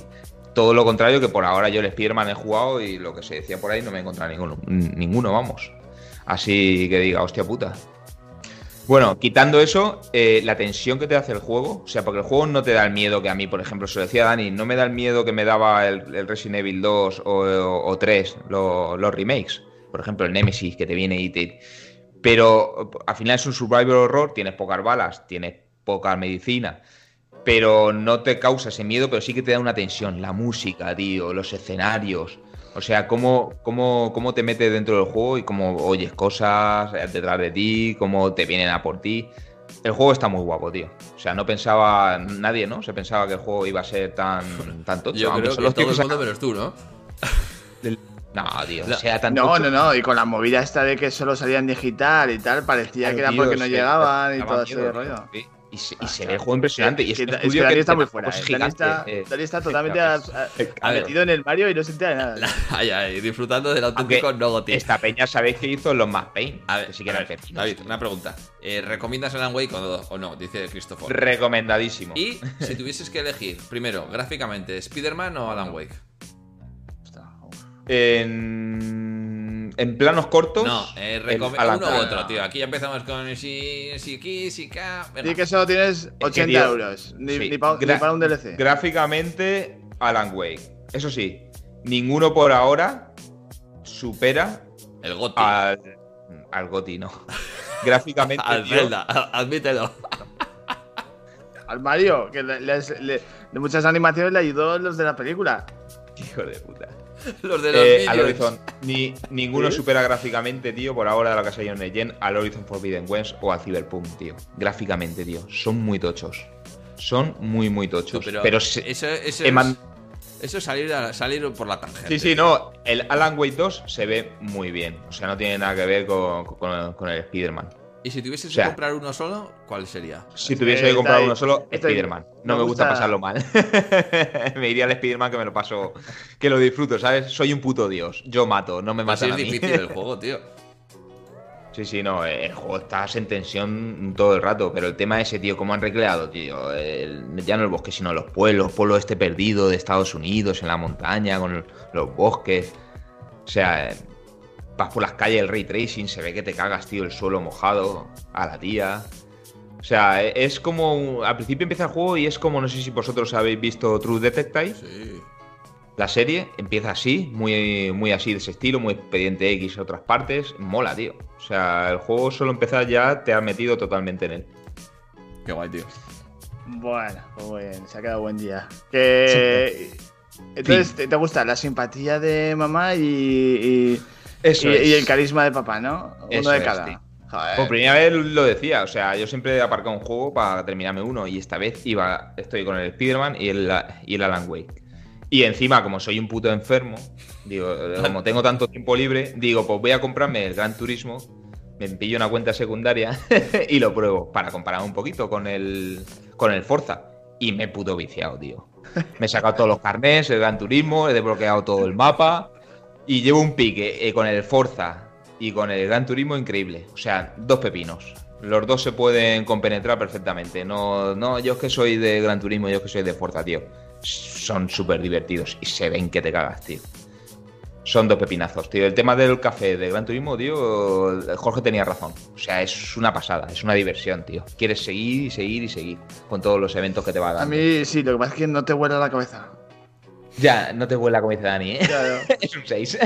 todo lo contrario que por ahora yo el Spider-Man he jugado y lo que se decía por ahí no me he encontrado ninguno, ninguno, vamos. Así que diga, hostia puta, bueno, quitando eso, eh, la tensión que te hace el juego, o sea, porque el juego no te da el miedo que a mí, por ejemplo, se lo decía Dani, no me da el miedo que me daba el, Resident Evil 2 o, 3, los remakes, por ejemplo, el Nemesis que te viene y te... Pero al final es un survival horror, tienes pocas balas, tienes poca medicina, pero no te causa ese miedo, pero sí que te da una tensión, la música, tío, los escenarios. O sea, cómo, cómo, cómo te metes dentro del juego y cómo oyes cosas detrás de ti, cómo te vienen a por ti. El juego está muy guapo, tío. O sea, no pensaba nadie, ¿no? Se pensaba que el juego iba a ser tan, tan tocho. Yo creo que todo el mundo menos tú, ¿no? No, tío, o sea, tan No, no, no, y con la movida esta de que solo salían digital y tal, parecía que era porque no llegaban y todo ese rollo. Y se, ve el juego impresionante. y es, que, Dani está muy fuera. Eh. Dani, está, eh. Dani está totalmente metido en el Mario y no se entera de nada. ay, ay, disfrutando del auténtico Nogoti. Esta peña sabéis que hizo los más pain. A ver, ver, David, una pregunta. Eh, ¿Recomiendas Alan Wake o no? Dice Christopher. Recomendadísimo. Y si tuvieses que elegir, primero, gráficamente, ¿Spider-Man o Alan Wake? En, en planos cortos. No, eh, uno u otro, tío. Aquí ya empezamos con si, si aquí, si acá. Y que solo tienes 80 euros. Ni, para un DLC. Gráficamente, Alan Wake. Eso sí, ninguno por ahora supera el Goti. Al, al Goti, no. Gráficamente. al Zelda, admítelo. al Mario, que de muchas animaciones le ayudó los de la película. Hijo de puta. Los de los eh, Al Horizon. Ni, ninguno supera gráficamente, tío, por ahora de lo que ha salido en Legend, al Horizon Forbidden West o al Cyberpunk, tío. Gráficamente, tío. Son muy tochos. Son muy, muy tochos. pero, eso, eso, es, eso salir, salir por la tangente. Sí, sí, no. El Alan Wake 2 se ve muy bien. O sea, no tiene nada que ver con, con, con el Spider-Man. ¿Y si tuvieses que comprar uno solo, cuál sería? Si tuviese que comprar uno solo, Spider-Man. No me gusta, pasarlo mal. me iría al Spider-Man que me lo paso, que lo disfruto, ¿sabes? Soy un puto dios. Yo mato, no me matan a mí. Es difícil el juego, tío. Sí, sí, no, el juego está en tensión todo el rato, pero el tema ese, tío, cómo han recreado, tío, ya no el bosque, sino los pueblos, pueblo este perdido de Estados Unidos, en la montaña, con los bosques. O sea, vas por las calles, el ray tracing, se ve que te cagas, tío, el suelo mojado, a la tía. O sea, e, es como. Al principio empieza el juego y es como, no sé si vosotros habéis visto True Detective. Sí. La serie empieza así, muy, muy así de ese estilo, muy expediente X en otras partes. Mola, tío. O sea, el juego solo empezar ya te ha metido totalmente en él. Qué guay, tío. Bueno, pues muy bien, se ha quedado buen día. Que. Entonces, ¿te, gusta la simpatía de mamá y y, el carisma de papá, ¿no? Uno de cada. Por primera vez lo decía, o sea, yo siempre he aparcado un juego para terminarme uno y esta vez iba, estoy con el Spider-Man y el, y el Alan Wake. Y encima, como soy un puto enfermo, digo, como tengo tanto tiempo libre, digo, pues voy a comprarme el Gran Turismo, me pillo una cuenta secundaria y lo pruebo para comparar un poquito con el, con el Forza. Y me he puto viciado, tío. Me he sacado todos los carnés, el Gran Turismo, he desbloqueado todo el mapa. Y llevo un pique eh, con el Forza y con el Gran Turismo increíble. O sea, dos pepinos. Los dos se pueden compenetrar perfectamente. No, no, yo es que soy de Gran Turismo, yo es que soy de Forza, tío. son súper divertidos y se ven que te cagas, tío. Son dos pepinazos, tío. El tema del café de Gran Turismo, tío, Jorge tenía razón. O sea, es una pasada, es una diversión, tío. Quieres seguir y seguir y seguir con todos los eventos que te va a dar. A mí sí, lo que pasa es que no te vuela la cabeza. Ya, no te vuela como dice Dani, ¿eh? es un 6.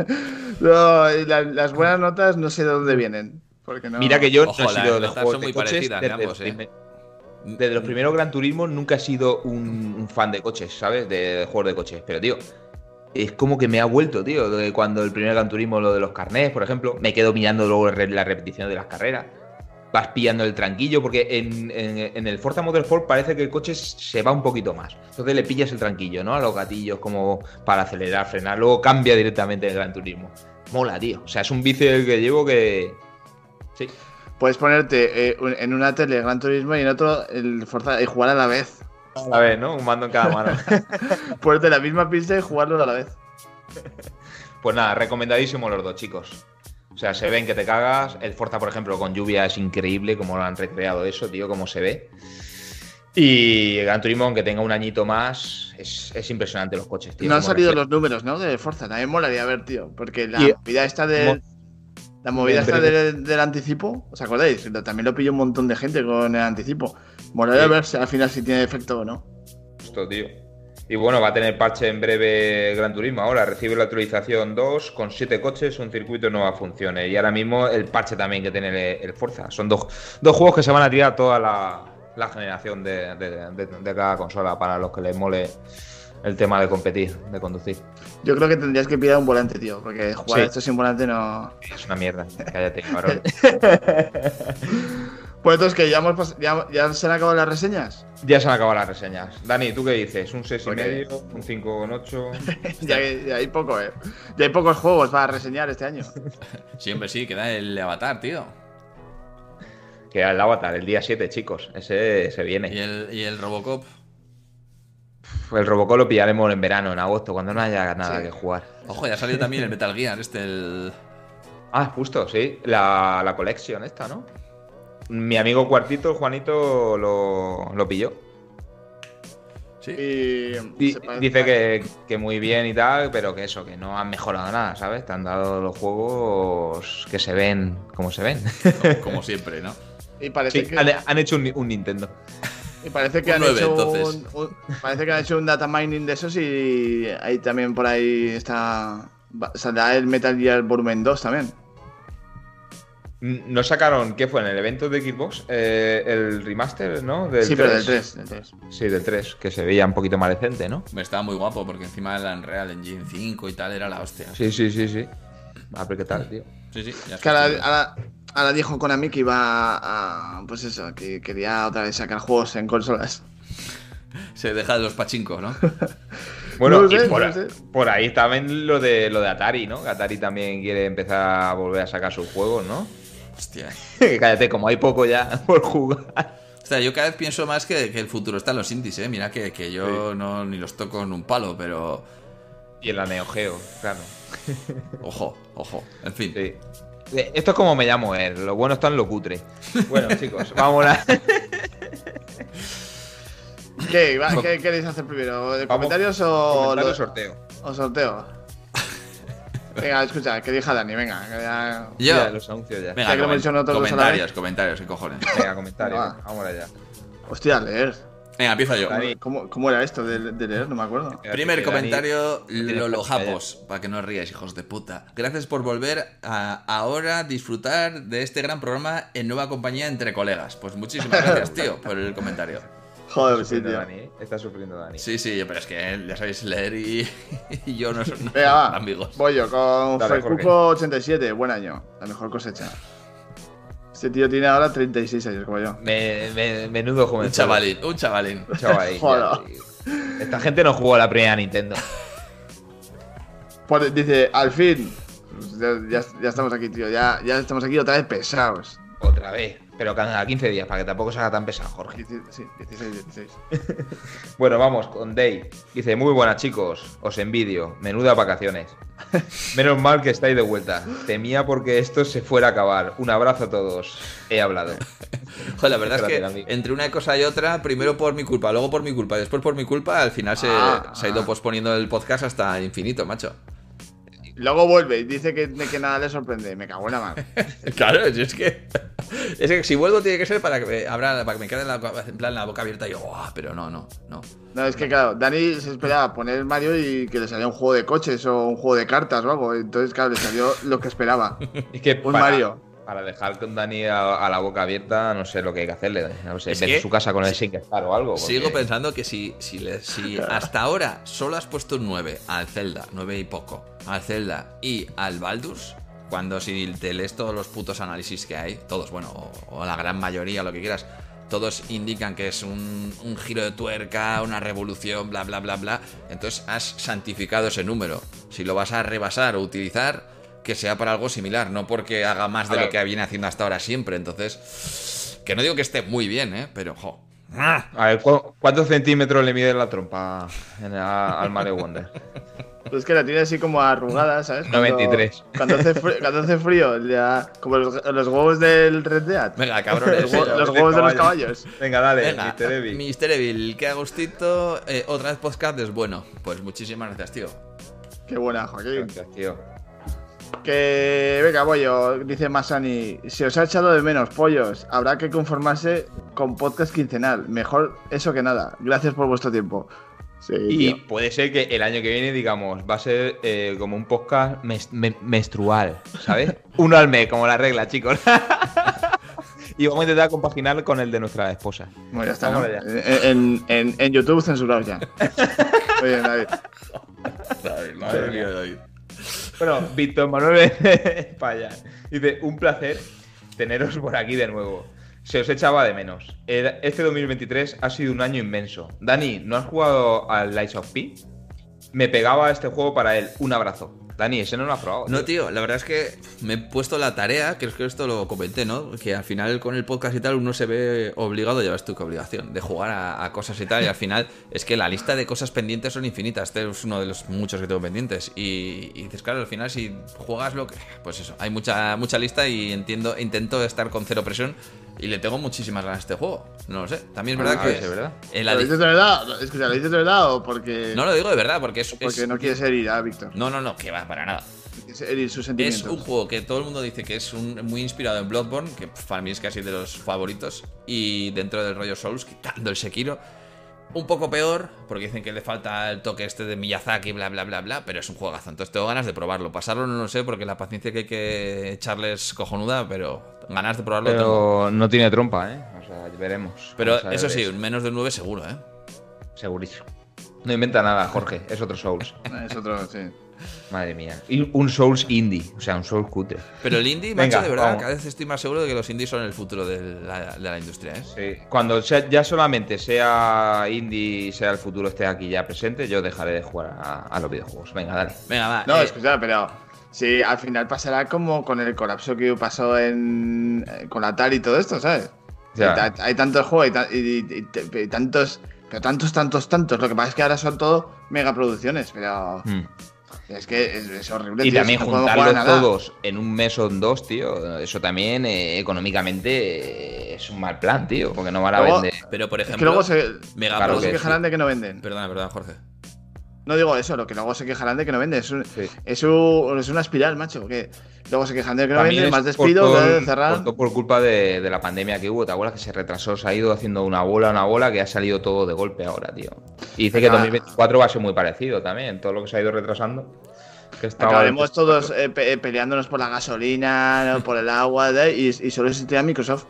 no, las buenas notas no sé de dónde vienen. Porque no... Mira que yo no he sido de juegos de coches desde, ambos, ¿eh? desde, los primeros Gran Turismo nunca he sido un, fan de coches, ¿sabes? De, juegos de coches. Pero, tío, es como que me ha vuelto, tío. De cuando el primer Gran Turismo, lo de los carnés, por ejemplo, me quedo mirando luego la repetición de las carreras. Vas pillando el tranquillo, porque en, en, el Forza Motorsport parece que el coche se va un poquito más. Entonces le pillas el tranquillo, ¿no? A los gatillos, como para acelerar, frenar. Luego cambia directamente el Gran Turismo. Mola, tío. O sea, es un vicio el que llevo que. Sí. Puedes ponerte eh, en una tele el Gran Turismo y en otro el Forza y jugar a la vez. A la vez, ¿no? Un mando en cada mano. Ponerte la misma pista y jugarlo a la vez. Pues nada, recomendadísimo los dos, chicos. O sea, se ven que te cagas. El Forza, por ejemplo, con lluvia es increíble como lo han recreado eso, tío, cómo se ve. Y el Gran Turismo, aunque tenga un añito más, es, impresionante los coches, tío. No han salido los números, ¿no? De Forza. También molaría ver, tío. Porque la movida esta de. La movida esta del, anticipo, ¿os acordáis? También lo pilló un montón de gente con el anticipo. Molaría ver si al final si tiene efecto o no. Esto, tío. Y bueno, va a tener parche en breve Gran Turismo. Ahora recibe la actualización 2 con 7 coches, un circuito nueva funciones. Y ahora mismo el parche también que tiene el, Forza. Son dos, juegos que se van a tirar toda la, generación de, cada consola para los que les mole el tema de competir, de conducir. Yo creo que tendrías que pillar un volante, tío, porque jugar esto sin volante no. Es una mierda. Cállate, cabrón. Pues entonces que ya, hemos ya, se han acabado las reseñas. Ya se han acabado las reseñas. Dani, ¿tú qué dices? ¿Un 6 y medio? ¿Un 5 con 8? ya, hay poco, eh. Ya hay pocos juegos para reseñar este año. Siempre sí, queda el Avatar, tío. Queda el Avatar, el día 7, chicos. Ese se viene. ¿Y el, y el Robocop? El Robocop lo pillaremos en verano, en agosto, cuando no haya nada que jugar. Ojo, ya salió también el Metal Gear, este el. Ah, justo, sí. La, la colección esta, ¿no? Mi amigo Cuartito, Juanito, lo, pilló. Sí. Y, dice que, muy bien y tal, pero que eso, que no han mejorado nada, ¿sabes? Te han dado los juegos que se ven como se ven. Como, siempre, ¿no? Y parece que... han, hecho un, Nintendo. Y parece que han hecho un, parece que han hecho un data mining de esos y ahí también por ahí está saldrá el Metal Gear Volumen 2 también. ¿No sacaron, qué fue, en el evento de Xbox? Eh, el remaster, ¿no? sí, pero del 3, Sí, del 3, que se veía un poquito más decente, ¿no? Me estaba muy guapo porque encima el Unreal Engine 5 y tal era la hostia. Sí, sí, sí, sí. A ver qué tal, tío. Sí, sí. Ya es que ahora, ahora, dijo Konami que iba a. Pues eso, que quería otra vez sacar juegos en consolas. se deja de los pachincos, ¿no? Bueno, por, ahí también lo de lo de Atari, ¿no? Atari también quiere empezar a volver a sacar sus juegos, ¿no? Hostia. Cállate, como hay poco ya por jugar. O sea, yo cada vez pienso más que, el futuro está en los indies, ¿eh? Mira que, yo no ni los toco en un palo, pero... Y en la Neo Geo, claro. Ojo, ojo. En fin. Eh, esto es como me llamo él. Lo bueno está en lo cutre. Bueno, chicos, vamos a... ¿Qué, ¿Qué queréis hacer primero? ¿De comentarios o...? Comentarios sorteo. O sorteo. Venga, escucha, que diga Dani, venga. Ya... Yo. los anuncios ya. Venga, comentarios, comentarios, qué cojones. Venga, comentarios, vamos allá. Hostia, leer. Venga, empiezo yo. ¿Cómo, ¿Cómo, era esto de, leer? No me acuerdo. Primer comentario, lo japos, para que no ríais, hijos de puta. Gracias por volver a ahora disfrutar de este gran programa en nueva compañía entre colegas. Pues muchísimas gracias, tío, por el comentario. Joder, sí, tío. Dani, ¿eh? Está sufriendo Dani. Sí, sí, pero es que ya sabéis leer y, yo no soy amigos. Voy yo con Fercuco87, buen año, la mejor cosecha. Este tío tiene ahora 36 años, como yo. menudo joven. Un chavalín, un chavalín. chavalín Esta gente no jugó a la primera Nintendo. Pues dice, al fin. Ya, ya, estamos aquí, tío. Ya, ya estamos aquí otra vez pesados. Otra vez. Pero cada 15 días, para que tampoco se haga tan pesado, Jorge. Sí, 16, 16. bueno, vamos con Day. Dice, muy buenas chicos, os envidio, menudas vacaciones. Menos mal que estáis de vuelta. Temía porque esto se fuera a acabar. Un abrazo a todos. He hablado. Joder, la verdad es que entre una cosa y otra, primero por mi culpa, luego por mi culpa y después por mi culpa, al final se, ah. se ha ido posponiendo el podcast hasta infinito, macho. Luego vuelve y dice que, que nada le sorprende. Me cago en la mano. claro, es que. Es que si vuelvo tiene que ser para que me, para que me quede en la, en plan, la boca abierta y yo, pero no, no, no. No, es que claro, Dani se esperaba poner Mario y que le saliera un juego de coches o un juego de cartas o algo. Entonces, claro, le salió lo que esperaba. Es que un Mario. Para dejar con Dani a, la boca abierta, no sé lo que hay que hacerle. No sé, en su casa con el SingStar o algo. Sigo pensando que si, si, si hasta ahora solo has puesto un 9 al Zelda, 9 y poco, al Zelda y al Baldur's, cuando si te lees todos los putos análisis que hay, todos, bueno, o, la gran mayoría, lo que quieras, todos indican que es un, un, giro de tuerca, una revolución, bla, bla, bla, bla. Entonces has santificado ese número. Si lo vas a rebasar o utilizar, que sea para algo similar, no porque haga más de lo que viene haciendo hasta ahora siempre. Entonces, que no digo que esté muy bien, ¿eh? Pero, jo. A ver, ¿cuántos centímetros le mide la trompa al Mario Wonder? Pues que la tiene así como arrugada, ¿sabes? Cuando, 93. Cuando hace frío, cuando hace frío ya, como los, huevos del Red Dead. Venga, cabrón. Los, huevos de los caballos. Venga, dale, Mr. Evil. Mr. Evil, qué agustito. Eh, otra vez podcast es bueno. Pues muchísimas gracias, tío. Qué buena, Joaquín. Gracias, tío. Que venga, pollo, dice Masani. Si os ha echado de menos, pollos, habrá que conformarse con podcast quincenal. Mejor eso que nada. Gracias por vuestro tiempo. y puede ser que el año que viene, digamos, va a ser eh, como un podcast menstrual, ¿sabes? Uno al mes, como la regla, chicos. y vamos a intentar compaginar con el de nuestra esposa. Bueno, ya está. En, en, YouTube censurados ya. Muy bien, David. David madre mía, David. Bueno, Víctor Manuel España. Dice, un placer teneros por aquí de nuevo. Se os echaba de menos. Este 2023 ha sido un año inmenso. Dani, ¿no has jugado al Lights of P? Me pegaba este juego para él. Un abrazo. Dani, ese no lo ha probado. No, tío, la verdad es que me he puesto la tarea, creo que esto lo comenté, ¿no? Que al final con el podcast y tal uno se ve obligado, llevas tú que obligación, de jugar a, cosas y tal, y al final es que la lista de cosas pendientes son infinitas. Este es uno de los muchos que tengo pendientes. Y, dices, claro, al final si juegas lo que. Pues eso, hay mucha, mucha lista y entiendo, intento estar con cero presión y le tengo muchísimas ganas a este juego. No lo sé. También es verdad ah, que. Es verdad. ¿Lo dices de verdad? Es que ¿lo dices de verdad o porque.? No lo digo de verdad, porque es. Porque no quieres herir a Víctor. No, no, no, que va, para nada. Herir sus sentimientos. Es un juego que todo el mundo dice que es un, muy inspirado en Bloodborne, que para mí es casi de los favoritos. Y dentro del rollo Souls, quitando el Sekiro. Un poco peor, porque dicen que le falta el toque este de Miyazaki, bla, bla, bla, bla, pero es un juegazo. Entonces tengo ganas de probarlo. Pasarlo no lo sé, porque la paciencia que hay que echarles cojonuda, pero ganas de probarlo. Pero no tiene trompa, ¿eh? O sea, veremos. Pero eso sí, menos de 9 seguro, ¿eh? Segurísimo. No inventa nada, Jorge. Es otro Souls. es otro, sí. Madre mía. Y un Souls indie, o sea, un Souls cutre. Pero el indie, macho, de verdad, cada vez estoy más seguro de que los indies son el futuro de la, industria, ¿eh? Sí. Cuando ya solamente sea indie, sea el futuro esté aquí ya presente, yo dejaré de jugar a, los videojuegos. Venga, dale. Venga, va. No, eh, escucha, pero Sí, al final pasará como con el colapso que pasó en, eh, con Atari y todo esto, ¿sabes? Hay, tantos juegos y, tantos, pero tantos, tantos, tantos. Lo que pasa es que ahora son todo megaproducciones, pero hmm. Es que es, horrible. Y también juntarlos todos en un mes o en dos, tío, eso también eh, económicamente eh, es un mal plan, tío, porque no van a vender. Pero por ejemplo, luego se, se quejarán de que no venden. Perdona, perdona, Jorge. No digo eso, lo que luego se quejarán de que no vende. Es, es, una espiral, macho. Que luego se quejan de que no vende, más despido, de cerrar. Por, culpa de, la pandemia que hubo, ¿te acuerdas? Que se retrasó, se ha ido haciendo una bola, una bola, que ha salido todo de golpe ahora, tío. Y dice que 2024 va a ser muy parecido también, todo lo que se ha ido retrasando. Que Acabaremos todos eh, peleándonos por la gasolina, por el agua, y, y solo existirá Microsoft.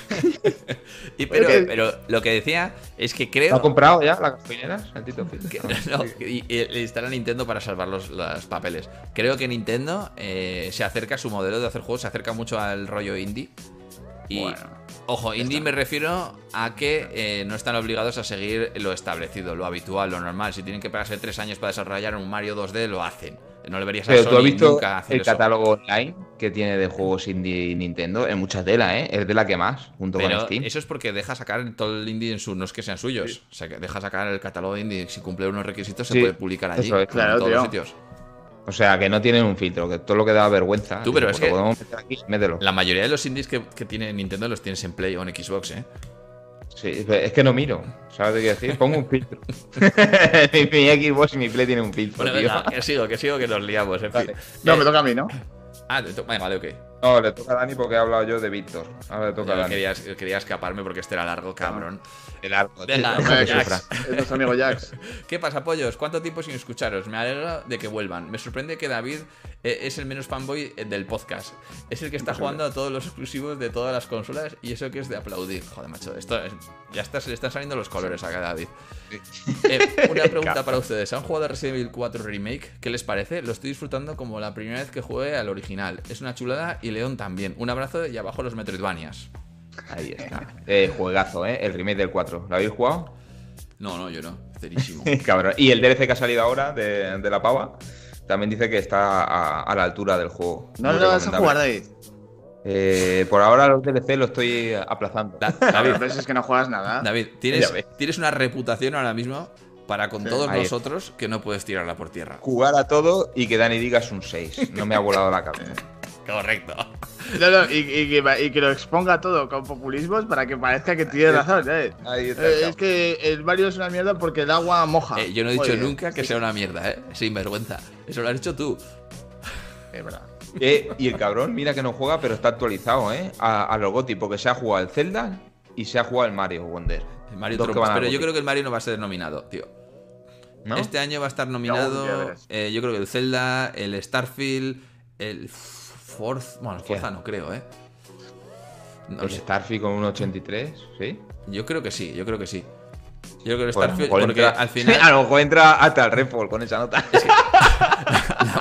y pero, lo que decía es que creo. ¿Lo ha comprado ya la gasolinera? no, y, le instala Nintendo para salvar los, papeles. Creo que Nintendo eh, se acerca a su modelo de hacer juegos, se acerca mucho al rollo indie. Y. Ojo, indie me refiero a que eh, no están obligados a seguir lo establecido, lo habitual, lo normal. Si tienen que pagarse tres años para desarrollar un Mario 2D, lo hacen. No le verías a Pero tú has visto el catálogo online que tiene de juegos indie Nintendo. Es mucha tela, ¿eh? Es de la que más, junto con Steam. Eso es porque deja sacar todo el indie en su. No es que sean suyos. O sea, que deja sacar el catálogo indie. Si cumple unos requisitos, se puede publicar allí. en todos los sitios. O sea, que no tienen un filtro, que todo lo que da vergüenza. Tú, pero es que podemos meter aquí, mételo. La mayoría de los indies que, que tiene Nintendo los tienes en Play o en Xbox, ¿eh? Sí, es que no miro. ¿Sabes qué decir? Pongo un filtro. mi, Xbox y mi Play tienen un filtro. Bueno, venga, que sigo, que sigo, que nos liamos, en fin. No, me toca a mí, ¿no? Ah, vale, vale, ok. No, le toca a Dani porque he hablado yo de Víctor. Ahora le toca a Dani. Quería, quería, escaparme porque este era largo, cabrón. El largo. Venga, Jax. Es nuestro amigo Jax. ¿Qué pasa, pollos? ¿Cuánto tiempo sin escucharos? Me alegro de que vuelvan. Me sorprende que David eh, es el menos fanboy eh, del podcast. Es el que está jugando a todos los exclusivos de todas las consolas y eso que es de aplaudir. Joder, macho, esto ya está, se le están saliendo los colores acá a David. Eh, una pregunta para ustedes. ¿Han jugado Resident Evil 4 Remake? ¿Qué les parece? Lo estoy disfrutando como la primera vez que jugué al original. Es una chulada y León también. Un abrazo y abajo los Metroidvanias. Ahí está. Eh, juegazo, ¿eh? El remake del 4. ¿Lo habéis jugado? No, no, yo no. Cerísimo. Cabrón. Y el DLC que ha salido ahora de, de la pava también dice que está a, la altura del juego. ¿No lo vas a jugar, David? Eh, por ahora los DLC lo estoy aplazando. David, pero es que no juegas nada. David, tienes, tienes una reputación ahora mismo para con todos nosotros que no puedes tirarla por tierra. Jugar a todo y que Dani digas un 6. No me ha volado la cabeza. Correcto. No, no, y, que, lo exponga todo con populismos para que parezca que tiene razón. ¿eh? eh es que el Mario es una mierda porque el agua moja. Eh, yo no he dicho nunca que sea una mierda, ¿eh? Sin vergüenza. Eso lo has hecho tú. Es verdad. Eh, y el cabrón, mira que no juega, pero está actualizado, ¿eh? A, a los GOTY, porque se ha jugado el Zelda y se ha jugado el Mario Wonder. El Mario pero yo creo que el Mario no va a ser nominado, tío. Este año va a estar nominado, eh, yo creo que el Zelda, el Starfield, el Forza. Bueno, Forza no creo, ¿eh? el Starfield con un 83, ¿sí? Yo creo que sí, yo creo que sí. Yo creo que Starfield, porque al final. A lo mejor entra hasta el Redfall con esa nota.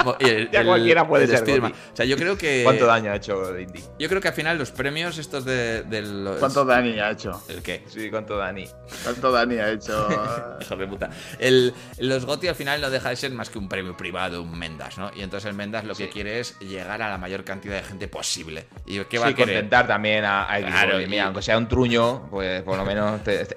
ya cualquiera puede ser. O sea, yo creo que. ¿Cuánto daño ha hecho Indy? Yo creo que al final los premios estos de, los... ¿Cuánto Dani ha hecho? ¿El qué? Sí, ¿cuánto Dani? ¿Cuánto Dani ha hecho? Hijo de puta. El, los GOTI al final no deja de ser más que un premio privado, un Mendas, ¿no? Y entonces el Mendas lo que quiere es llegar a la mayor cantidad de gente posible. ¿Y qué va a querer? contentar también a, a claro, mira, aunque sea un truño, pues por lo menos te,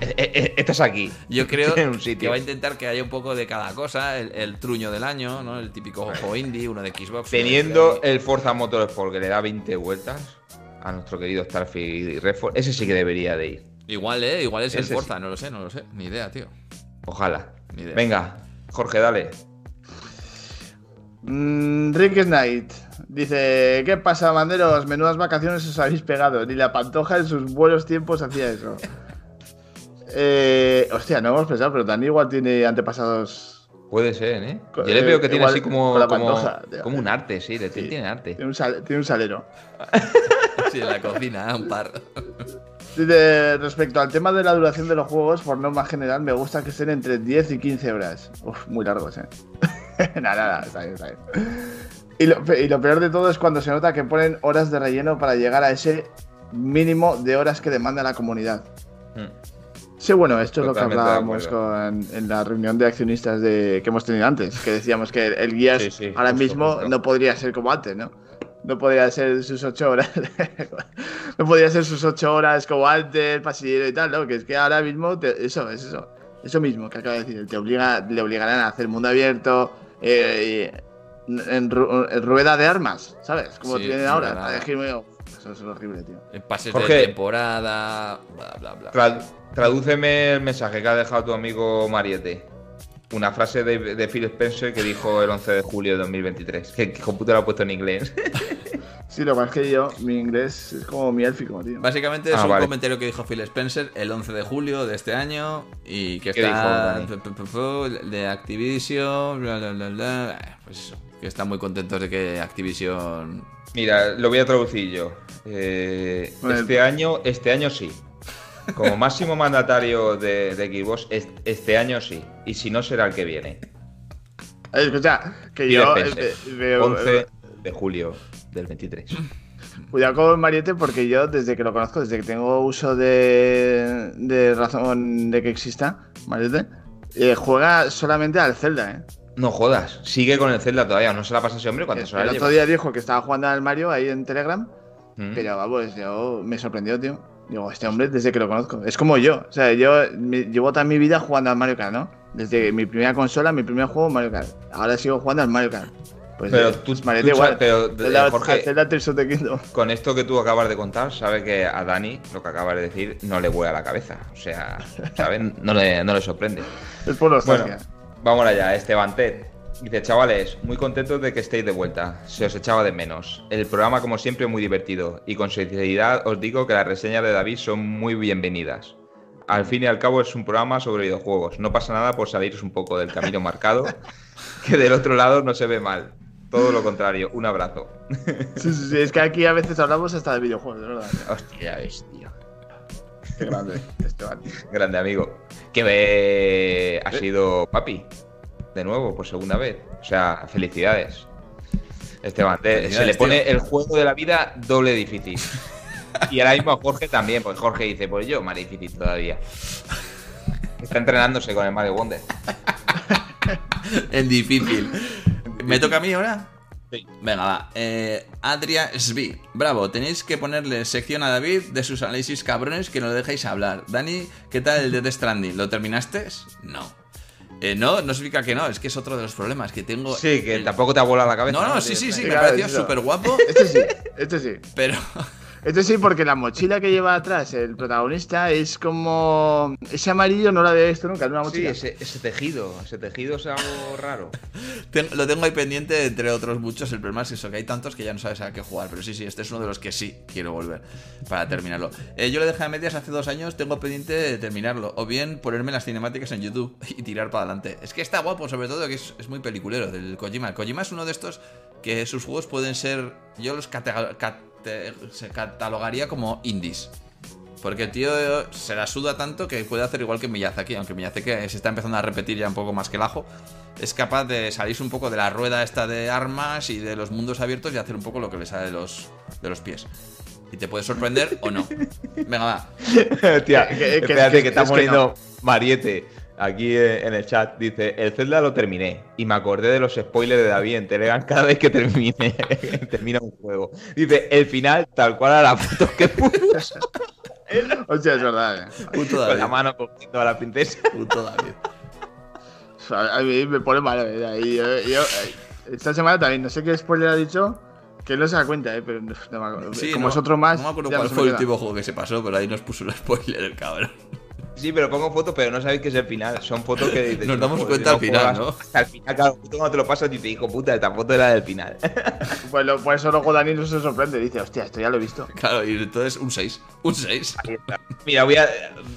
estás aquí. Yo creo que va a intentar que haya un poco de cada cosa, el, truño del año, ¿no? El típico juego indie, uno de Xbox. Teniendo el Forza Motorsport que le da 20 vueltas a nuestro querido Starfield y Redfall, ese sí que debería de ir. Igual, ¿eh? Igual es el Forza, no lo sé, no lo sé. Ni idea, tío. Ojalá. Ni idea. Venga, Jorge, dale. Mm, Rick Knight dice: ¿Qué pasa, banderos? Menudas vacaciones os habéis pegado. Ni la pantoja en sus buenos tiempos hacía eso. Eh, hostia, no hemos pensado, pero Dani igual tiene antepasados. Puede ser, ¿eh? Yo le veo que tiene así como, como, un arte, sí, tiene arte. Tiene un, salero. sí, en la cocina, un par. respecto al tema de la duración de los juegos, por norma general, me gusta que estén entre 10 y 15 horas. Uf, muy largos, ¿eh? nada, nada, está bien, está bien. Y lo, y lo, peor de todo es cuando se nota que ponen horas de relleno para llegar a ese mínimo de horas que demanda la comunidad. Hmm. Sí, bueno, esto es lo que hablábamos en la reunión de accionistas de, que hemos tenido antes, que decíamos que el guía ahora mismo no podría ser como antes, ¿no? No podría ser sus ocho horas, no podría ser sus ocho horas como antes, pasillero y tal, ¿no? Que es que ahora mismo, eso, es eso, eso mismo que acaba de decir, te obliga, le obligarán a hacer mundo abierto, eh, en, rueda de armas, ¿sabes? Como tienen ahora. Eso es horrible, tío. En pases de temporada, bla, bla, bla. Tradúceme el mensaje que ha dejado tu amigo Mariette. Una frase de, Phil Spencer que dijo el 11 de julio de 2023. Que, que computer lo ha puesto en inglés. Sí, lo más que yo, mi inglés es como mi élfico, tío. Básicamente es ah, un comentario que dijo Phil Spencer el 11 de julio de este año y que está de Activision, bla, bla, bla, bla. Pues eso, que están muy contentos de que Activision... Mira, lo voy a traducir yo. Eh, este, año, este año sí. Como máximo mandatario de, de Xbox, este año sí. Y si no, será el que viene. Escucha, que yo. 11 eh, eh, de julio del 23. Cuidado con Mariette porque yo, desde que lo conozco, desde que tengo uso de, de razón de que exista, Mariette, eh, juega solamente al Zelda, ¿eh? No jodas, sigue con el Zelda todavía, no se la pasa ese hombre cuando se El otro día dijo que estaba jugando al Mario ahí en Telegram, mm. pero vamos, yo me sorprendió, tío. Digo, este hombre desde que lo conozco. Es como yo. O sea, yo llevo toda mi vida jugando al Mario Kart, ¿no? Desde mi primera consola, mi primer juego, Mario Kart. Ahora sigo jugando al Mario Kart. Pues, pero tú, igual. Pero, eh, Jorge, con esto que tú acabas de contar, sabe que a Dani lo que acabas de decir no le vuela la cabeza. O sea, ¿saben? No le, no le sorprende. Es por los bueno, Vamos allá, Esteban Ted. Dice, chavales, muy contentos de que estéis de vuelta. Se os echaba de menos. El programa, como siempre, muy divertido. Y con sinceridad os digo que las reseñas de David son muy bienvenidas. Al fin y al cabo es un programa sobre videojuegos. No pasa nada por saliros un poco del camino marcado, que del otro lado no se ve mal. Todo lo contrario, un abrazo. Sí, sí, sí, es que aquí a veces hablamos hasta de videojuegos, de verdad. Hostia, ves, tío. Qué grande, Esteban. Grande amigo. Que ve... ha sido papi. De nuevo, por segunda vez. O sea, felicidades. Esteban, se le pone el juego de la vida doble difícil. Y ahora mismo a Jorge también, pues Jorge dice, pues yo más difícil todavía. Está entrenándose con el Mario Wonder. en difícil. ¿Me toca a mí ahora? Sí. Venga, va. Eh, Adria Svi. Bravo, tenéis que ponerle sección a David de sus análisis cabrones que no le dejáis hablar. Dani, ¿qué tal el de The Stranding? ¿Lo terminaste? No. Eh, no, no significa que no, es que es otro de los problemas que tengo. Sí, que tampoco te ha volado la cabeza. No, no, sí, sí, sí, me pareció súper guapo. Este sí, este sí. Pero. Esto sí, porque la mochila que lleva atrás el protagonista es como. Ese amarillo no lo había visto nunca en una mochila. Sí, ese, tejido. Ese tejido es algo raro. lo tengo ahí pendiente, entre otros muchos. El problema es eso, que hay tantos que ya no sabes a qué jugar. Pero sí, sí, este es uno de los que sí quiero volver para terminarlo. Eh, yo le dejé a medias hace dos años, tengo pendiente de terminarlo. O bien ponerme las cinemáticas en YouTube y tirar para adelante. Es que está guapo, sobre todo que es, muy peliculero del Kojima. Kojima es uno de estos que sus juegos pueden ser. Yo los se catalogaría como indies. Porque el tío se la suda tanto que puede hacer igual que Miyazaki, aunque Miyazaki se está empezando a repetir ya un poco más que el ajo. Es capaz de salirse un poco de la rueda esta de armas y de los mundos abiertos y hacer un poco lo que le sale de los, de los pies. Y te puede sorprender o no. Venga, va. Tía, espérate que, está poniendo Mariette aquí en el chat. Dice, el Zelda lo terminé y me acordé de los spoilers de David en Telegram cada vez que termine, termina un juego. Dice, el final tal cual a la foto que puso. Hostia, es verdad. Eh. Puto Con la mano cogiendo a la princesa. Puto David. A mí me pone mal. Eh. Yo, eh, esta semana también, no sé qué spoiler ha dicho. Que no se da cuenta, ¿eh? pero no, me acuerdo. como es otro más. No me acuerdo cuál fue el último juego que se pasó, pero ahí nos puso el spoiler el cabrón. Sí, pero pongo fotos, pero no sabéis que es el final. Son fotos que. Nos damos cuenta al final, ¿no? Al final, claro, tú cuando te lo pasas y te dijo, puta, esta foto era del final. pues lo, por eso luego Dani no se sorprende. Dice, hostia, esto ya lo he visto. Claro, y entonces un 6. Un 6. Mira, voy a.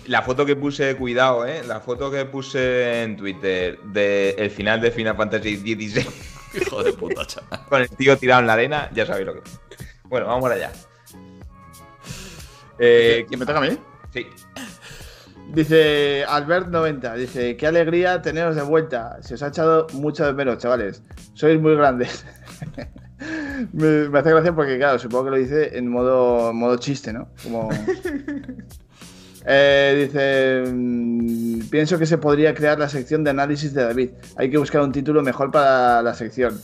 La foto que puse, cuidado, ¿eh? La foto que puse en Twitter del final de Final Fantasy XVI. Hijo de puta, chaval. Con el tío tirado en la arena, ya sabéis lo que. Bueno, vamos allá. Eh, ¿Quién me toca a mí? Sí. Dice Albert90, dice, qué alegría teneros de vuelta. Se os ha echado mucho de menos, chavales. Sois muy grandes. me, hace gracia porque, claro, supongo que lo dice en modo, modo chiste, ¿no? Como... Eh, dice, mm, pienso que se podría crear la sección de análisis de David. Hay que buscar un título mejor para la sección.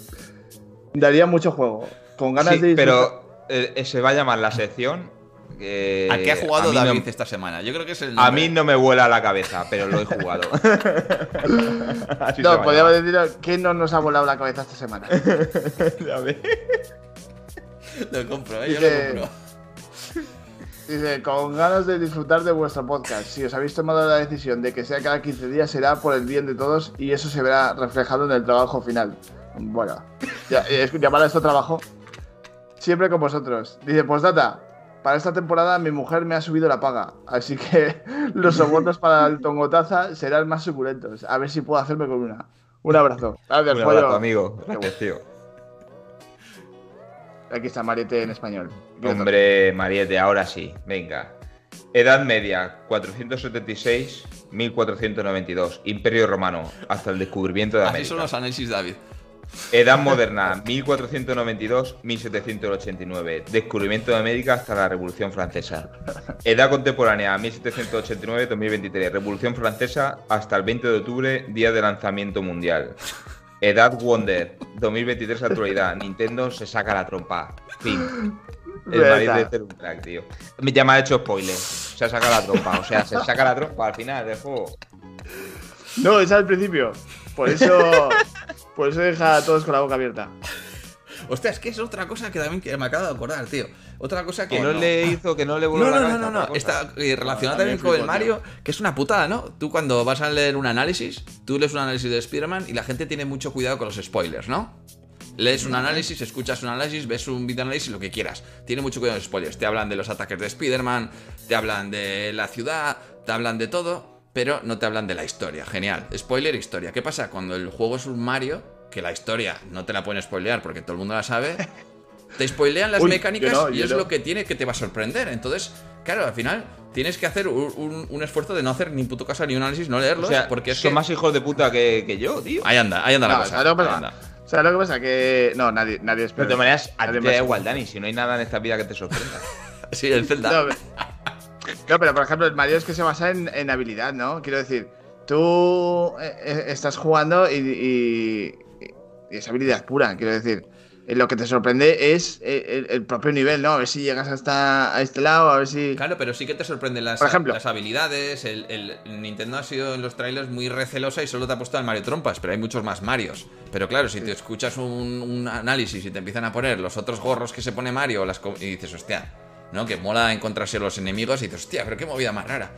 Daría mucho juego. Con ganas de... Pero eh, se va a llamar la sección ¿A qué ha jugado David esta semana? Yo creo que es el. A mí no me vuela la cabeza, pero lo he jugado. no, podríamos decir que no nos ha volado la cabeza esta semana. lo compro, ¿eh? yo lo compro. Dice, con ganas de disfrutar de vuestro podcast. Si os habéis tomado la decisión de que sea cada 15 días, será por el bien de todos y eso se verá reflejado en el trabajo final. Bueno, ya, llamar a esto trabajo. Siempre con vosotros. Dice, postdata, para esta temporada mi mujer me ha subido la paga, así que los sobotos para el tongotaza serán más suculentos. A ver si puedo hacerme con una. Un abrazo. Gracias, Un abrazo, amigo. Gracias, tío. Aquí está Mariette en español. Hombre, Mariette, ahora sí. Venga. Edad media, 476-1492. Imperio Romano, hasta el descubrimiento de América. Así son los análisis, David. Edad moderna, 1492-1789. Descubrimiento de América hasta la Revolución Francesa. Edad contemporánea, 1789-2023. Revolución Francesa hasta el 20 de octubre, día de lanzamiento mundial. Edad Wonder, 2023 actualidad. Nintendo se saca la trompa. Fin. El marido de ser un crack, tío. Ya me ha hecho spoiler. Se saca la trompa. O sea, se saca la trompa al final del juego. No, es al principio. Por eso, por eso deja a todos con la boca abierta. Hostia, es que es otra cosa que también que me acabo de acordar, tío. Otra cosa que. Que no, le hizo, que no le voló No, la no, no, no, no. Está eh, Ah, también me con el Mario, que es una putada, ¿no? Tú cuando vas a leer un análisis, tú lees un análisis de Spider-Man y la gente tiene mucho cuidado con los spoilers, ¿no? Lees un análisis, escuchas un análisis, ves un video análisis, lo que quieras. Tiene mucho cuidado con los spoilers. Te hablan de los ataques de Spider-Man, te hablan de la ciudad, te hablan de todo, pero no te hablan de la historia. Genial. Spoiler, historia. ¿Qué pasa? Cuando el juego es un Mario, que la historia no te la pueden spoilear porque todo el mundo la sabe, te spoilean las Uy, mecánicas no, y es no. lo que tiene que te va a sorprender. Entonces, claro, al final tienes que hacer un, un- un esfuerzo de no hacer ni puto caso ni un análisis, no leerlos, O sea, porque es son que... más hijos de puta que, que yo, tío. Ahí anda, ahí anda la No, cosa. ¿sabes lo que ahí pasa? anda. ¿Sabes lo que pasa? Que. No, nadie, nadie espera. Pero de todas maneras, a ti te da igual, Dani, si no hay nada en esta vida que te sorprenda. Sí, el Zelda. No, pero por ejemplo, el Mario es que se basa en, en habilidad, ¿no? Quiero decir, tú eh, eh, estás jugando y, y- y es habilidad pura, quiero decir. Eh, Lo que te sorprende es el, el propio nivel, ¿no? A ver si llegas hasta a este lado, a ver si. Claro, pero sí que te sorprenden las, Por ejemplo. las habilidades. El, el- Nintendo ha sido en los trailers muy recelosa y solo te ha puesto al Mario Trompas, pero hay muchos más Marios. Pero claro, si te escuchas un, un análisis y te empiezan a poner los otros gorros que se pone Mario las y dices, hostia, ¿no? Que mola encontrarse los enemigos y dices, hostia, pero qué movida más rara.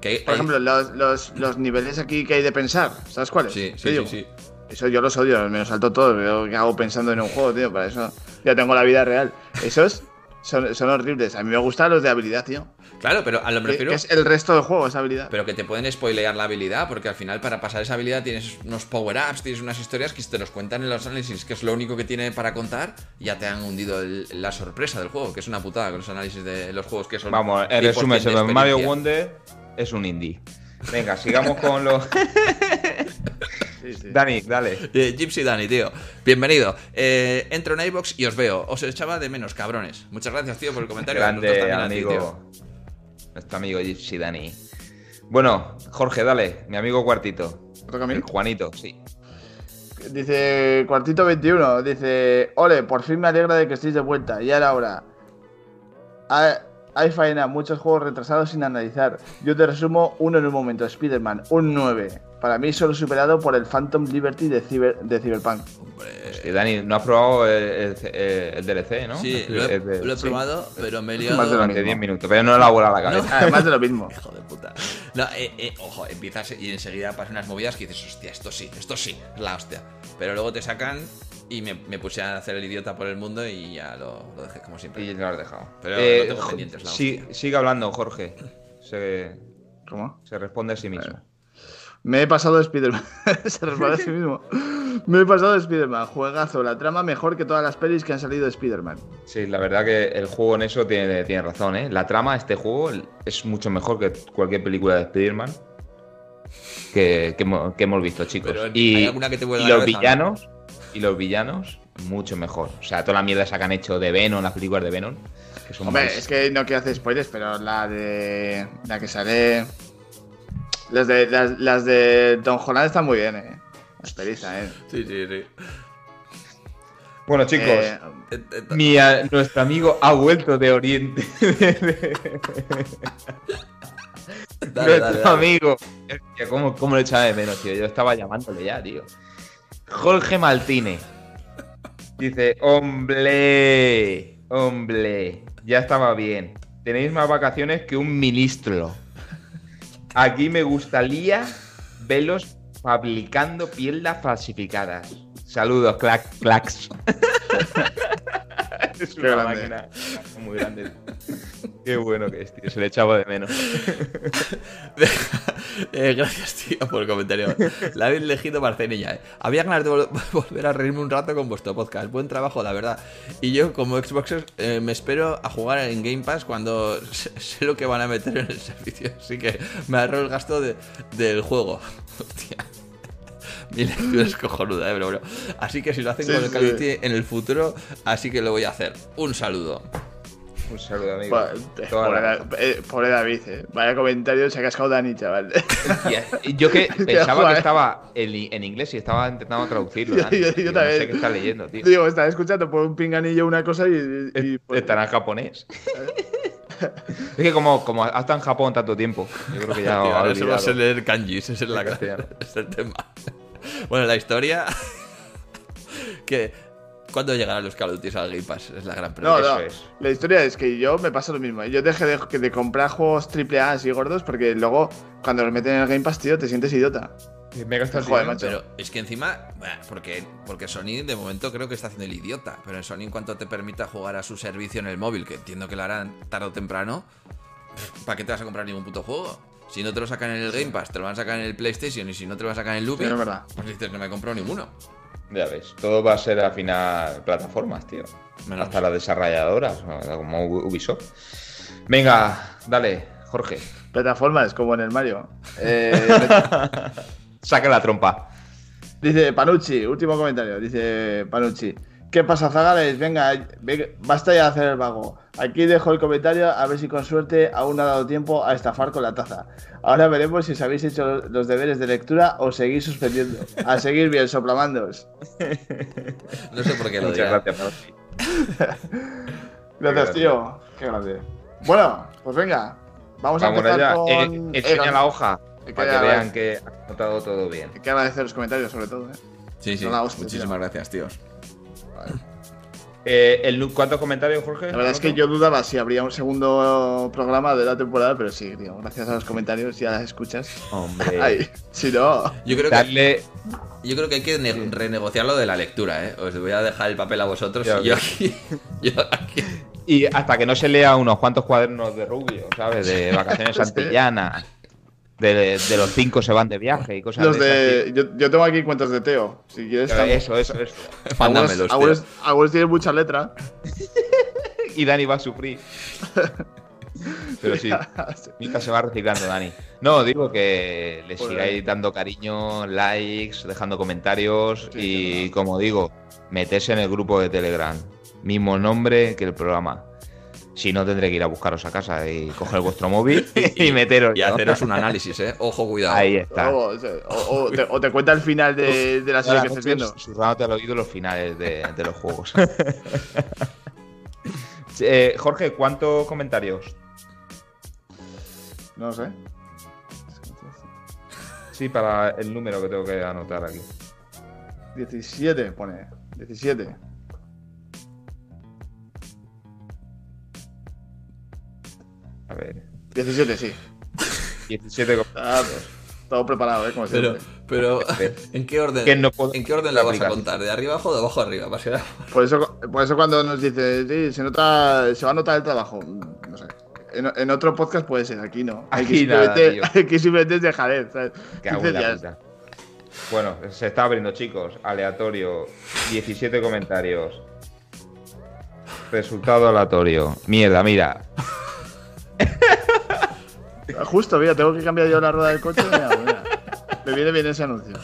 Que hay- Por hay- ejemplo, los, los- los niveles aquí que hay de pensar, ¿sabes cuáles? Sí, ¿Qué sí, sí, sí. Eso yo los odio, me los salto todos. Que hago pensando en un juego, tío. Para eso ya tengo la vida real. Esos son, son horribles. A mí me gustan los de habilidad, tío. Claro, pero a lo Que, refiero. que es el resto del juego, esa habilidad. Pero que te pueden spoilear la habilidad, porque al final para pasar esa habilidad tienes unos power-ups, tienes unas historias que te los cuentan en los análisis, que es lo único que tiene para contar, y ya te han hundido el- la sorpresa del juego, que es una putada con los análisis de los juegos que son. Vamos, en 100% resumen, Mario. Wonder es un indie. Venga, sigamos con los. Sí, sí. Dani, dale. Eh, Gypsy Dani, tío. Bienvenido. Eh, entro en iBox y os veo. Os echaba de menos, cabrones. Muchas gracias, tío, por el comentario. Grande a ti, amigo. Nuestro amigo Gypsy Dani. Bueno, Jorge, dale. Mi amigo Cuartito. ¿Me toca a mí? El Juanito, sí. Dice Cuartito 21, dice, ole, por fin me alegra de que estéis de vuelta, ya era hora. Hay, hay faena, muchos juegos retrasados sin analizar. Yo te resumo uno en un momento, Spider-Man, un 9. Para mí solo superado por el Phantom Liberty de, Cyber- de Cyberpunk. Sí, Dani, ¿no has probado el, el- el- el DLC, no? Sí, El- lo he, el de- lo he sí, probado, pero me he Más de liado. lo Durante mismo. 10 minutos, pero no le ha volado la cabeza. Además de lo mismo. Hijo de puta. No, eh, eh, ojo, empiezas y enseguida pasan unas movidas que dices, hostia, esto sí, esto sí, es la hostia. Pero luego te sacan y me, me puse a hacer el idiota por el mundo y ya lo, lo dejé como siempre. Y lo has dejado. Pero Eh, lo tengo pendientes, la sí- sigue hablando, Jorge. Se, ¿Cómo? se responde a sí mismo. Me he pasado de Spider-Man. Se responde a sí mismo. Me he pasado de Spider-Man. Juegazo, la trama mejor que todas las pelis que han salido de Spider-Man. Sí, la verdad que el juego en eso tiene, tiene razón, ¿eh? La trama de este juego es mucho mejor que cualquier película de Spider-Man que, que hemos, que hemos visto, chicos. Pero, y ¿hay alguna que te y los cabeza, villanos, y los villanos, mucho mejor. O sea, toda la mierda esa que han hecho de Venom, las películas de Venom, que son Hombre, más- es que no quiero hacer spoilers, pero la de. La que sale. Las de, las, las de Don Holland están muy bien, eh. Las periza, eh. Sí, sí, sí. Bueno, chicos, Eh, Eh, eh, mi, a- nuestro amigo ha vuelto de Oriente. dale, Nuestro dale, dale. amigo. ¿cómo, ¿Cómo lo echaba de menos, tío? Yo estaba llamándole ya, tío. Jorge Maltine. Dice, hombre, hombre, ya estaba bien. Tenéis más vacaciones que un ministro. Aquí me gustaría verlos fabricando piedras falsificadas. Saludos, clac, clacks. es una grande. máquina muy grande. Qué bueno que es, tío. Se le echaba de menos. Eh, gracias, tío, por el comentario. La habéis elegido Marcenilla. Eh. Había ganas de vol- volver a reírme un rato con vuestro podcast. Buen trabajo, la verdad. Y yo, como Xboxer, eh, me espero a jugar en Game Pass cuando sé, sé lo que van a meter en el servicio. Así que me ahorro el gasto de- del juego. Hostia. Mi lectura es cojonuda, eh, pero bueno. Así que si lo hacen Sí, con el sí. Cality en el futuro, así que lo voy a hacer. Un saludo. Un saludo, amigo. Pobre, eh, pobre David, eh. Vaya comentario, se ha cascado Dani, chaval. Yo que pensaba que estaba en, en inglés y estaba intentando traducirlo. Yo- Dani. yo- también. No sé qué está leyendo, tío. Digo, estaba escuchando por un pinganillo una cosa y. y pues, Estará en japonés. es que como, como ha estado en Japón tanto tiempo, yo creo que ya ahora solo olvidado. sé leer kanjis, esa es la es el tema. Bueno, la historia que ¿Cuándo llegarán los Call of Duty al Game Pass? Es la gran pregunta. No, no. La historia es que yo me pasa lo mismo. Yo dejé de, de comprar juegos AAA así gordos porque luego, cuando los meten en el Game Pass, tío, te sientes idiota. Me el Joder, macho. Pero es que encima, porque, porque Sony de momento creo que está haciendo el idiota. Pero en Sony, en cuanto te permita jugar a su servicio en el móvil, que entiendo que lo harán tarde o temprano, ¿para qué te vas a comprar ningún puto juego? Si no te lo sacan en el Game Pass, te lo van a sacar en el PlayStation y si no te lo van a sacar en el Looping, Sí, es verdad. pues dices, no me he comprado ninguno. Ya ves, todo va a ser al final plataformas, tío. Menos- Hasta las desarrolladoras, como Ubisoft. Venga, dale, Jorge. Plataformas, como en el Mario. Eh, Saca la trompa. dice Panucci, último comentario. Dice Panucci. ¿Qué pasa, Zagales? Venga, venga, basta ya de hacer el vago. Aquí dejo el comentario, a ver si con suerte aún ha dado tiempo a estafar con la taza. Ahora veremos si os habéis hecho los deberes de lectura o seguís suspendiendo. A seguir bien, soplamandos. No sé por qué lo Muchas diga. gracias. Gracias, tío. Qué grande. Bueno, pues venga. Vamos a Vamos empezar allá. con... Eh, enseña eh, la hoja que para que vean que has notado todo bien. Hay que agradecer los comentarios, sobre todo. ¿eh? Sí, sí. Son la hostia, Muchísimas gracias, tíos. Eh, el, ¿Cuántos comentarios, Jorge? La verdad es que yo dudaba si habría un segundo programa de la temporada, pero sí, tío. Gracias a los comentarios y a las escuchas. Hombre, Ay, si no. Yo creo que darle. Yo creo que hay que ne- renegociar lo de la lectura, ¿eh? Os voy a dejar el papel a vosotros y yo aquí, yo aquí. Y hasta que no se lea unos cuantos cuadernos de Rubio, ¿sabes? De vacaciones antillanas. De, de los cinco se van de viaje y cosas Los de, Yo, yo tengo aquí cuentos de Teo. Si quieres. también. Eso, eso, eso. Algunos, algunos tienen mucha letra. Y Dani va a sufrir. Pero sí, Mica se va reciclando, Dani. No, digo que le Pues- sigáis dando cariño, likes, dejando comentarios Sí, y, como digo, meterse en el grupo de Telegram. Mismo nombre que el programa. Si no, tendré que ir a buscaros a casa y coger vuestro móvil y meteros. Y ¿no? haceros un análisis, ¿eh? Ojo, cuidado. Ahí está. O, te, o te cuenta el final de, de la serie que estés viendo. Susurrándote al oído los finales de, de los juegos. Eh, Jorge, ¿cuántos comentarios? No sé. Sí, para el número que tengo que anotar aquí. 17 pone. 17. A ver. 17, sí. 17 com- Ah, pues, todo preparado, ¿eh? Como Pero, pero, ¿en qué orden? Que no puedo- ¿En qué orden la vas a contar? ¿De arriba abajo o de abajo arriba? Va a ser- Por eso, por eso cuando nos dice, sí, se nota, se va a notar el trabajo. No sé. En, en otro podcast puede ser, aquí no. Aquí nada, tío. simplemente, aquí simplemente es dejadez, ¿sabes? Cago 15 en la días. puta. Bueno, se está abriendo, chicos. Aleatorio. 17 comentarios. Resultado aleatorio. Mierda, mira. Justo, mira, tengo que cambiar yo la rueda del coche. Mira, mira. Me viene bien ese anuncio.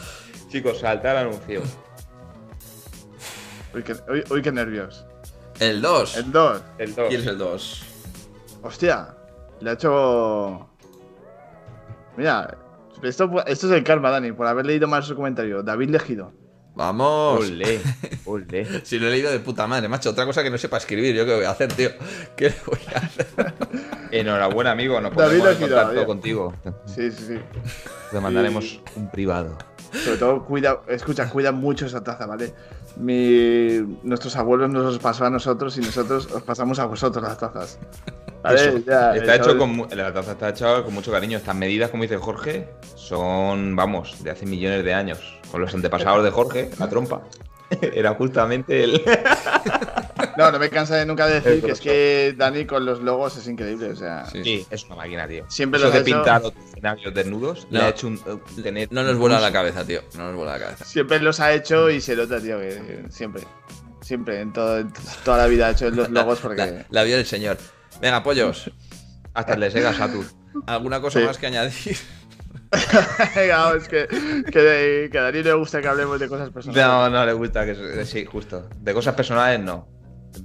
Chicos, salta el anuncio. Uy, qué, uy, uy, qué nervios. El 2. El 2. El 2. ¿Quién es el 2? Hostia, le ha hecho. Mira, esto, esto es el karma, Dani, por haber leído mal su comentario. David Legido. Vamos. Ole, ole. Si lo he leído de puta madre, macho. Otra cosa que no sepa escribir, ¿yo qué voy a hacer, tío? ¿Qué voy a hacer? Enhorabuena, amigo. Nos David ponemos en contacto bien. contigo. Sí, sí, sí. Te mandaremos un privado. Sobre todo, cuida, escucha, cuida mucho esa taza, ¿vale? Mi, nuestros abuelos nos los pasó a nosotros y nosotros os pasamos a vosotros las tazas. ¿Vale? Eso. Ya, Está hecho la taza está hecha con mucho cariño. Estas medidas, como dice Jorge, son, vamos, de hace millones de años. Con los antepasados de Jorge, la trompa. Era justamente el. No, no me cansa de nunca decir El que es que Dani con los logos es increíble. O sea, Sí. Sí, es una máquina, tío. Siempre los de ha hecho- pintar los escenarios desnudos le No. ha hecho un, un tener. No nos vuela la cabeza, tío. No nos vuela la cabeza. siempre los ha hecho y se nota, tío, que siempre. Siempre, en, todo, en toda la vida ha hecho los logos porque. La, la vida del señor. Venga, pollos. Hasta el de Sega Saturn. ¿Alguna cosa Sí. más que añadir? Venga, es que, que, que a Dani le gusta que hablemos de cosas personales. No, no le gusta que se- sí, justo. De cosas personales no.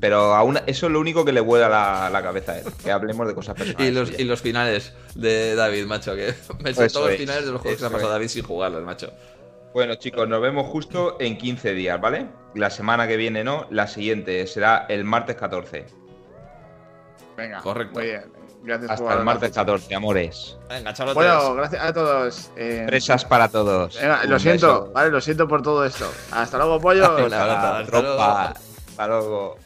Pero aún eso es lo único que le vuela la, la cabeza a él. Que hablemos de cosas personales. Y los, y los finales de David, macho, que me sé todos los es, finales de los juegos que se ha pasado es. David sin jugarlos, macho. Bueno, chicos, nos vemos justo en 15 días, ¿vale? La semana que viene no, la siguiente será el martes 14. Venga, Correcto. Muy bien. Gracias por Hasta el martes 14, amores. Venga, chavales. Bueno, gracias a todos. eh, Presas para todos. venga, lo Un siento, beso. vale, lo siento por todo esto. Hasta luego, abrazo, hasta. Hasta luego.